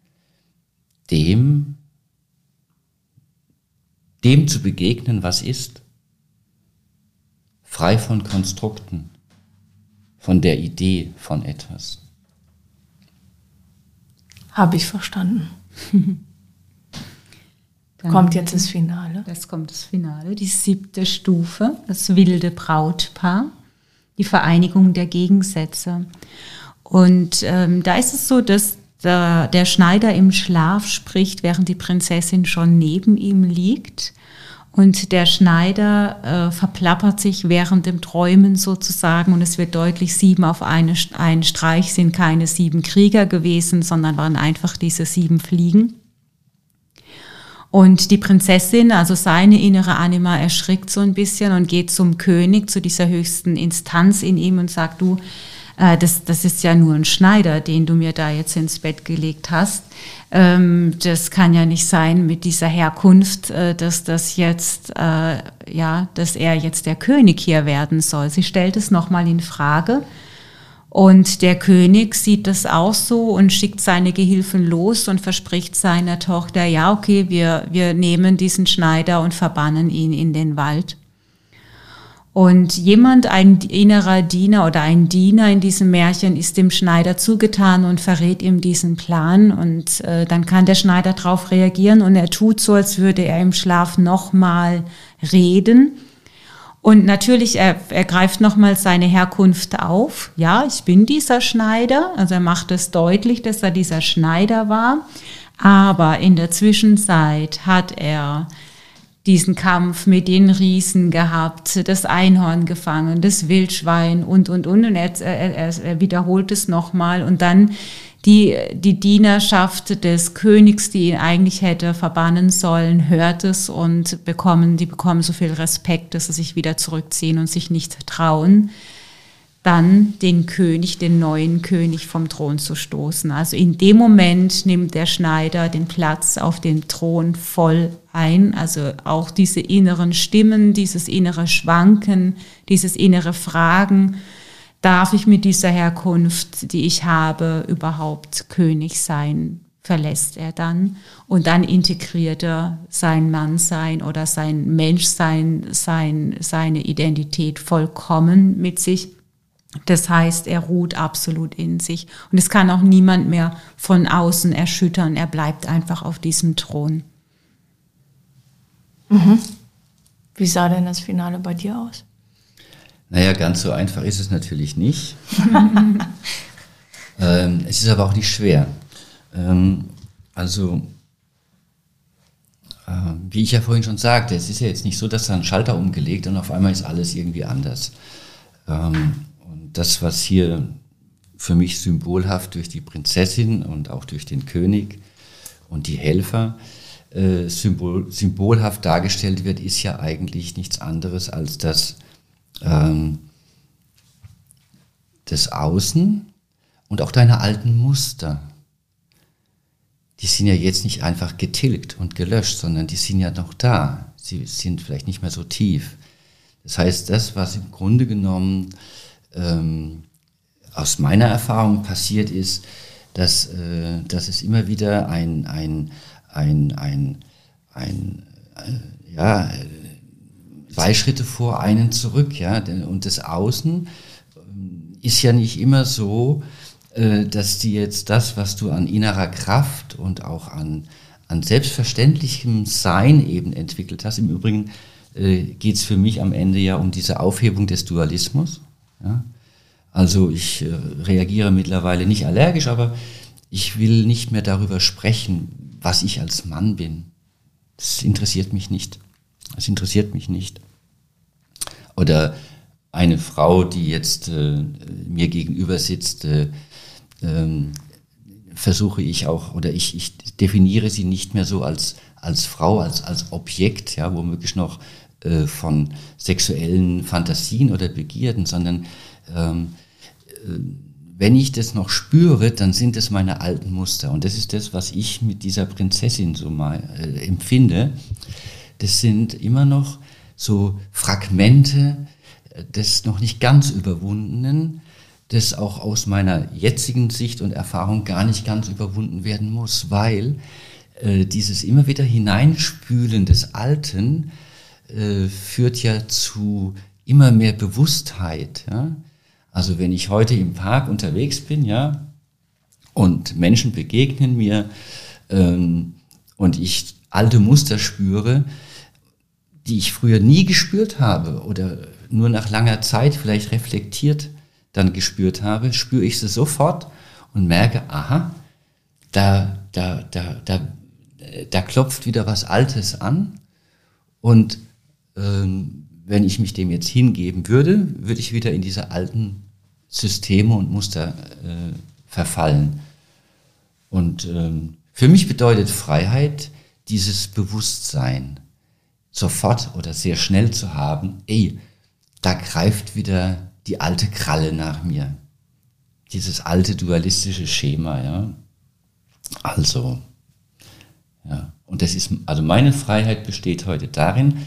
S2: dem, dem zu begegnen, was ist, frei von Konstrukten, von der Idee von etwas.
S1: Habe ich verstanden. *laughs* kommt jetzt das Finale.
S3: Das kommt das Finale, die siebte Stufe, das wilde Brautpaar, die Vereinigung der Gegensätze. Und ähm, da ist es so, dass der, der Schneider im Schlaf spricht, während die Prinzessin schon neben ihm liegt. Und der Schneider äh, verplappert sich während dem Träumen sozusagen und es wird deutlich, sieben auf eine, einen Streich sind keine sieben Krieger gewesen, sondern waren einfach diese sieben Fliegen. Und die Prinzessin, also seine innere Anima, erschrickt so ein bisschen und geht zum König, zu dieser höchsten Instanz in ihm und sagt, du, das, das ist ja nur ein Schneider, den du mir da jetzt ins Bett gelegt hast. Ähm, das kann ja nicht sein mit dieser Herkunft, äh, dass das jetzt, äh, ja, dass er jetzt der König hier werden soll. Sie stellt es nochmal in Frage. Und der König sieht das auch so und schickt seine Gehilfen los und verspricht seiner Tochter, ja, okay, wir, wir nehmen diesen Schneider und verbannen ihn in den Wald. Und jemand, ein innerer Diener oder ein Diener in diesem Märchen ist dem Schneider zugetan und verrät ihm diesen Plan und äh, dann kann der Schneider darauf reagieren und er tut so, als würde er im Schlaf nochmal reden. Und natürlich, er, er greift nochmal seine Herkunft auf. Ja, ich bin dieser Schneider. Also er macht es deutlich, dass er dieser Schneider war. Aber in der Zwischenzeit hat er diesen Kampf mit den Riesen gehabt, das Einhorn gefangen, das Wildschwein und, und, und. Und er, er, er wiederholt es nochmal und dann die, die Dienerschaft des Königs, die ihn eigentlich hätte verbannen sollen, hört es und bekommen, die bekommen so viel Respekt, dass sie sich wieder zurückziehen und sich nicht trauen dann den König, den neuen König vom Thron zu stoßen. Also in dem Moment nimmt der Schneider den Platz auf dem Thron voll ein. Also auch diese inneren Stimmen, dieses innere Schwanken, dieses innere Fragen. Darf ich mit dieser Herkunft, die ich habe, überhaupt König sein? Verlässt er dann und dann integriert er sein Mannsein oder sein Menschsein, sein, seine Identität vollkommen mit sich das heißt, er ruht absolut in sich. Und es kann auch niemand mehr von außen erschüttern. Er bleibt einfach auf diesem Thron.
S1: Mhm. Wie sah denn das Finale bei dir aus?
S2: Naja, ganz so einfach ist es natürlich nicht. *laughs* ähm, es ist aber auch nicht schwer. Ähm, also, äh, wie ich ja vorhin schon sagte, es ist ja jetzt nicht so, dass da ein Schalter umgelegt und auf einmal ist alles irgendwie anders. Ähm, das, was hier für mich symbolhaft durch die Prinzessin und auch durch den König und die Helfer äh, symbol, symbolhaft dargestellt wird, ist ja eigentlich nichts anderes als das, ähm, das Außen und auch deine alten Muster. Die sind ja jetzt nicht einfach getilgt und gelöscht, sondern die sind ja noch da. Sie sind vielleicht nicht mehr so tief. Das heißt, das, was im Grunde genommen ähm, aus meiner Erfahrung passiert ist, dass, äh, dass es immer wieder ein, ein, ein, ein, ein äh, ja, zwei Schritte vor einen zurück, ja, und das Außen ähm, ist ja nicht immer so, äh, dass die jetzt das, was du an innerer Kraft und auch an, an selbstverständlichem Sein eben entwickelt hast. Im Übrigen äh, geht es für mich am Ende ja um diese Aufhebung des Dualismus. Ja? Also ich äh, reagiere mittlerweile nicht allergisch, aber ich will nicht mehr darüber sprechen, was ich als Mann bin. Das interessiert mich nicht. Das interessiert mich nicht. Oder eine Frau, die jetzt äh, mir gegenüber sitzt, äh, ähm, versuche ich auch, oder ich, ich definiere sie nicht mehr so als, als Frau, als, als Objekt, ja, womöglich noch äh, von sexuellen Fantasien oder Begierden, sondern ähm, äh, wenn ich das noch spüre, dann sind es meine alten Muster. Und das ist das, was ich mit dieser Prinzessin so mal äh, empfinde. Das sind immer noch so Fragmente des noch nicht ganz überwundenen, das auch aus meiner jetzigen Sicht und Erfahrung gar nicht ganz überwunden werden muss, weil äh, dieses immer wieder Hineinspülen des Alten äh, führt ja zu immer mehr Bewusstheit. Ja? Also wenn ich heute im Park unterwegs bin, ja, und Menschen begegnen mir ähm, und ich alte Muster spüre, die ich früher nie gespürt habe oder nur nach langer Zeit vielleicht reflektiert dann gespürt habe, spüre ich sie sofort und merke, aha, da, da, da, da, da klopft wieder was Altes an und wenn ich mich dem jetzt hingeben würde, würde ich wieder in diese alten Systeme und Muster äh, verfallen. Und ähm, für mich bedeutet Freiheit dieses Bewusstsein sofort oder sehr schnell zu haben, ey, da greift wieder die alte Kralle nach mir. Dieses alte dualistische Schema, ja. Also, ja. Und das ist, also meine Freiheit besteht heute darin,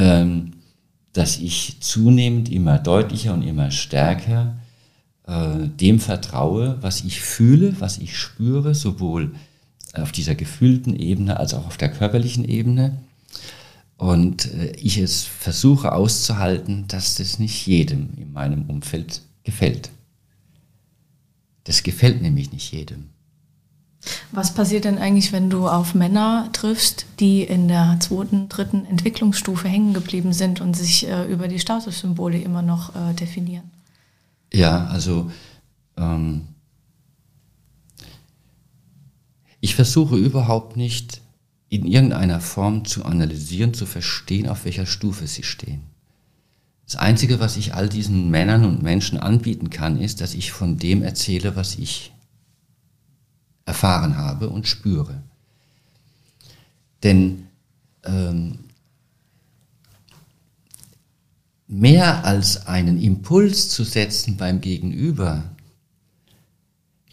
S2: ähm, dass ich zunehmend immer deutlicher und immer stärker äh, dem vertraue, was ich fühle, was ich spüre, sowohl auf dieser gefühlten Ebene als auch auf der körperlichen Ebene. Und äh, ich es versuche auszuhalten, dass das nicht jedem in meinem Umfeld gefällt. Das gefällt nämlich nicht jedem.
S1: Was passiert denn eigentlich, wenn du auf Männer triffst, die in der zweiten, dritten Entwicklungsstufe hängen geblieben sind und sich äh, über die Statussymbole immer noch äh, definieren?
S2: Ja, also ähm, ich versuche überhaupt nicht in irgendeiner Form zu analysieren, zu verstehen, auf welcher Stufe sie stehen. Das Einzige, was ich all diesen Männern und Menschen anbieten kann, ist, dass ich von dem erzähle, was ich erfahren habe und spüre. Denn ähm, mehr als einen Impuls zu setzen beim Gegenüber,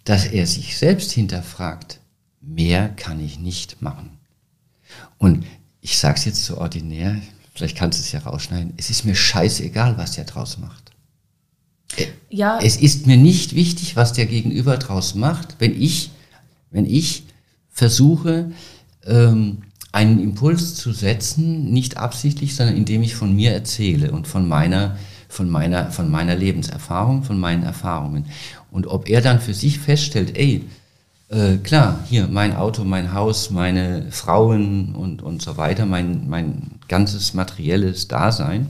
S2: dass er sich selbst hinterfragt, mehr kann ich nicht machen. Und ich sage es jetzt so ordinär, vielleicht kannst du es ja rausschneiden, es ist mir scheißegal, was der draus macht. Ja. Es ist mir nicht wichtig, was der Gegenüber draus macht, wenn ich, wenn ich versuche, ähm, einen Impuls zu setzen, nicht absichtlich, sondern indem ich von mir erzähle und von meiner, von meiner, von meiner Lebenserfahrung, von meinen Erfahrungen. Und ob er dann für sich feststellt, ey, äh, klar, hier mein Auto, mein Haus, meine Frauen und, und so weiter, mein, mein ganzes materielles Dasein,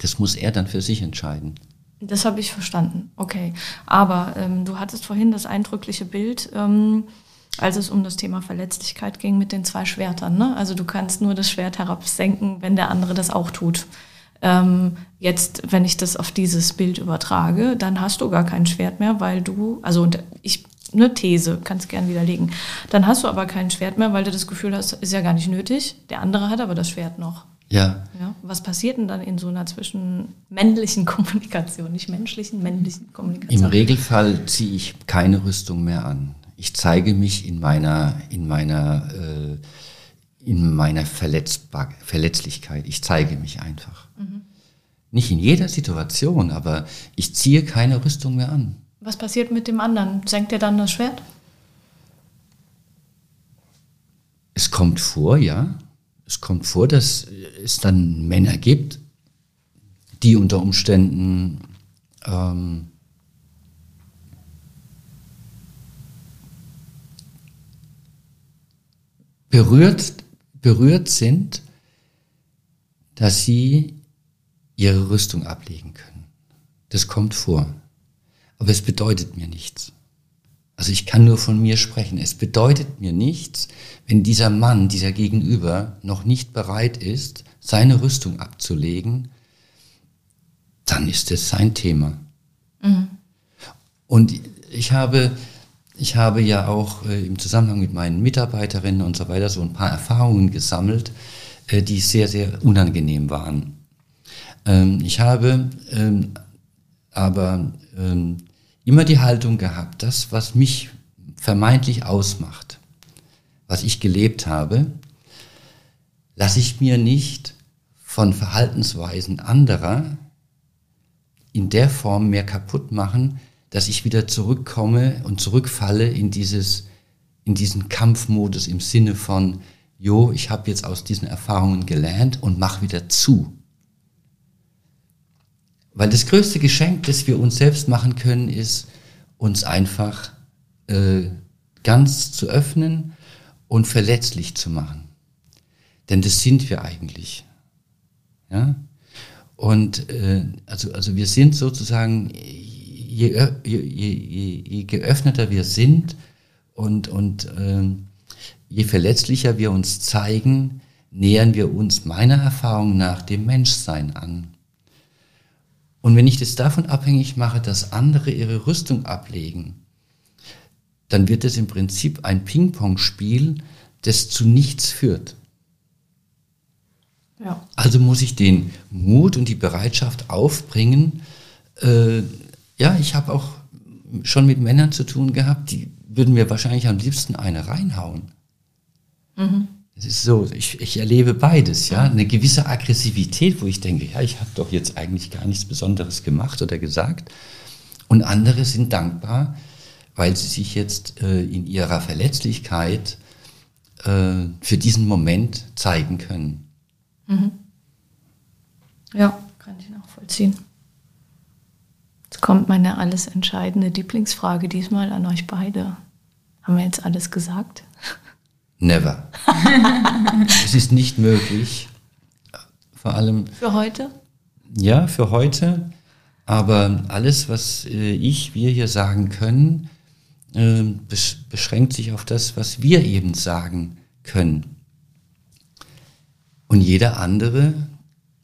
S2: das muss er dann für sich entscheiden.
S1: Das habe ich verstanden, okay. Aber ähm, du hattest vorhin das eindrückliche Bild, ähm, als es um das Thema Verletzlichkeit ging mit den zwei Schwertern. Ne? Also du kannst nur das Schwert herabsenken, wenn der andere das auch tut. Ähm, jetzt, wenn ich das auf dieses Bild übertrage, dann hast du gar kein Schwert mehr, weil du, also ich eine These, kannst gern widerlegen. Dann hast du aber kein Schwert mehr, weil du das Gefühl hast, ist ja gar nicht nötig. Der andere hat aber das Schwert noch.
S2: Ja.
S1: ja. Was passiert denn dann in so einer zwischenmännlichen *laughs* Kommunikation, nicht menschlichen, männlichen Kommunikation?
S2: Im Regelfall ziehe ich keine Rüstung mehr an. Ich zeige mich in meiner, in meiner, äh, in meiner Verletzbar Verletzlichkeit. Ich zeige mich einfach. Mhm. Nicht in jeder Situation, aber ich ziehe keine Rüstung mehr an.
S1: Was passiert mit dem anderen? Senkt er dann das Schwert?
S2: Es kommt vor, ja. Es kommt vor, dass es dann Männer gibt, die unter Umständen ähm, berührt, berührt sind, dass sie ihre Rüstung ablegen können. Das kommt vor. Aber es bedeutet mir nichts. Also ich kann nur von mir sprechen. Es bedeutet mir nichts, wenn dieser Mann, dieser Gegenüber noch nicht bereit ist, seine Rüstung abzulegen, dann ist es sein Thema. Mhm. Und ich habe, ich habe ja auch äh, im Zusammenhang mit meinen Mitarbeiterinnen und so weiter so ein paar Erfahrungen gesammelt, äh, die sehr, sehr unangenehm waren. Ähm, ich habe ähm, aber ähm, immer die Haltung gehabt, das, was mich vermeintlich ausmacht, was ich gelebt habe, lasse ich mir nicht von Verhaltensweisen anderer in der Form mehr kaputt machen, dass ich wieder zurückkomme und zurückfalle in dieses in diesen Kampfmodus im Sinne von jo, ich habe jetzt aus diesen Erfahrungen gelernt und mach wieder zu. Weil das größte Geschenk, das wir uns selbst machen können, ist, uns einfach äh, ganz zu öffnen und verletzlich zu machen. Denn das sind wir eigentlich. Ja? Und äh, also, also wir sind sozusagen, je, je, je, je geöffneter wir sind und, und äh, je verletzlicher wir uns zeigen, nähern wir uns meiner Erfahrung nach dem Menschsein an. Und wenn ich das davon abhängig mache, dass andere ihre Rüstung ablegen, dann wird es im Prinzip ein Ping-Pong-Spiel, das zu nichts führt. Ja. Also muss ich den Mut und die Bereitschaft aufbringen. Äh, ja, ich habe auch schon mit Männern zu tun gehabt, die würden mir wahrscheinlich am liebsten eine reinhauen. Mhm. Es ist so, ich, ich erlebe beides, ja, eine gewisse Aggressivität, wo ich denke, ja, ich habe doch jetzt eigentlich gar nichts Besonderes gemacht oder gesagt. Und andere sind dankbar, weil sie sich jetzt äh, in ihrer Verletzlichkeit äh, für diesen Moment zeigen können. Mhm.
S1: Ja, kann ich nachvollziehen. Jetzt kommt meine alles entscheidende Lieblingsfrage diesmal an euch beide. Haben wir jetzt alles gesagt?
S2: Never. *laughs* es ist nicht möglich. Vor allem.
S1: Für heute?
S2: Ja, für heute. Aber alles, was äh, ich, wir hier sagen können, äh, beschränkt sich auf das, was wir eben sagen können. Und jeder andere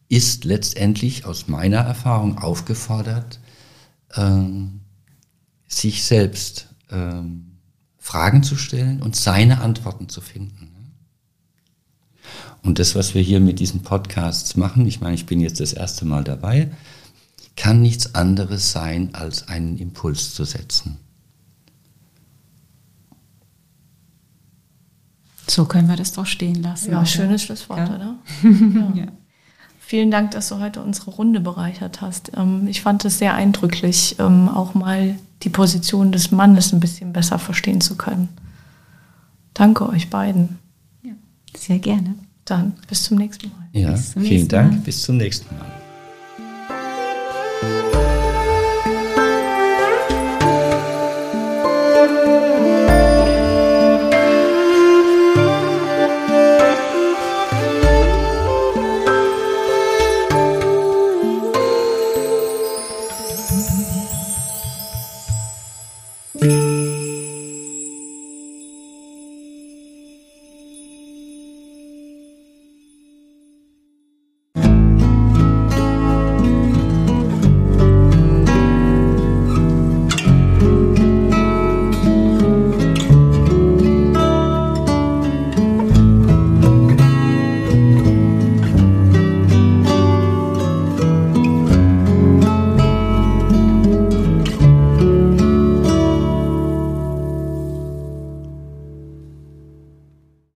S2: ist letztendlich aus meiner Erfahrung aufgefordert, ähm, sich selbst ähm, Fragen zu stellen und seine Antworten zu finden. Und das, was wir hier mit diesen Podcasts machen, ich meine, ich bin jetzt das erste Mal dabei, kann nichts anderes sein, als einen Impuls zu setzen.
S3: So können wir das doch stehen lassen.
S1: Ja, oder? schönes Schlusswort, ja. oder? *laughs* Ja. ja. Vielen Dank, dass du heute unsere Runde bereichert hast. Ähm, ich fand es sehr eindrücklich, ähm, auch mal die Position des Mannes ein bisschen besser verstehen zu können. Danke euch beiden.
S3: Ja, sehr gerne.
S1: Dann bis zum nächsten Mal.
S2: Ja, vielen Dank. Mal. Bis zum nächsten Mal.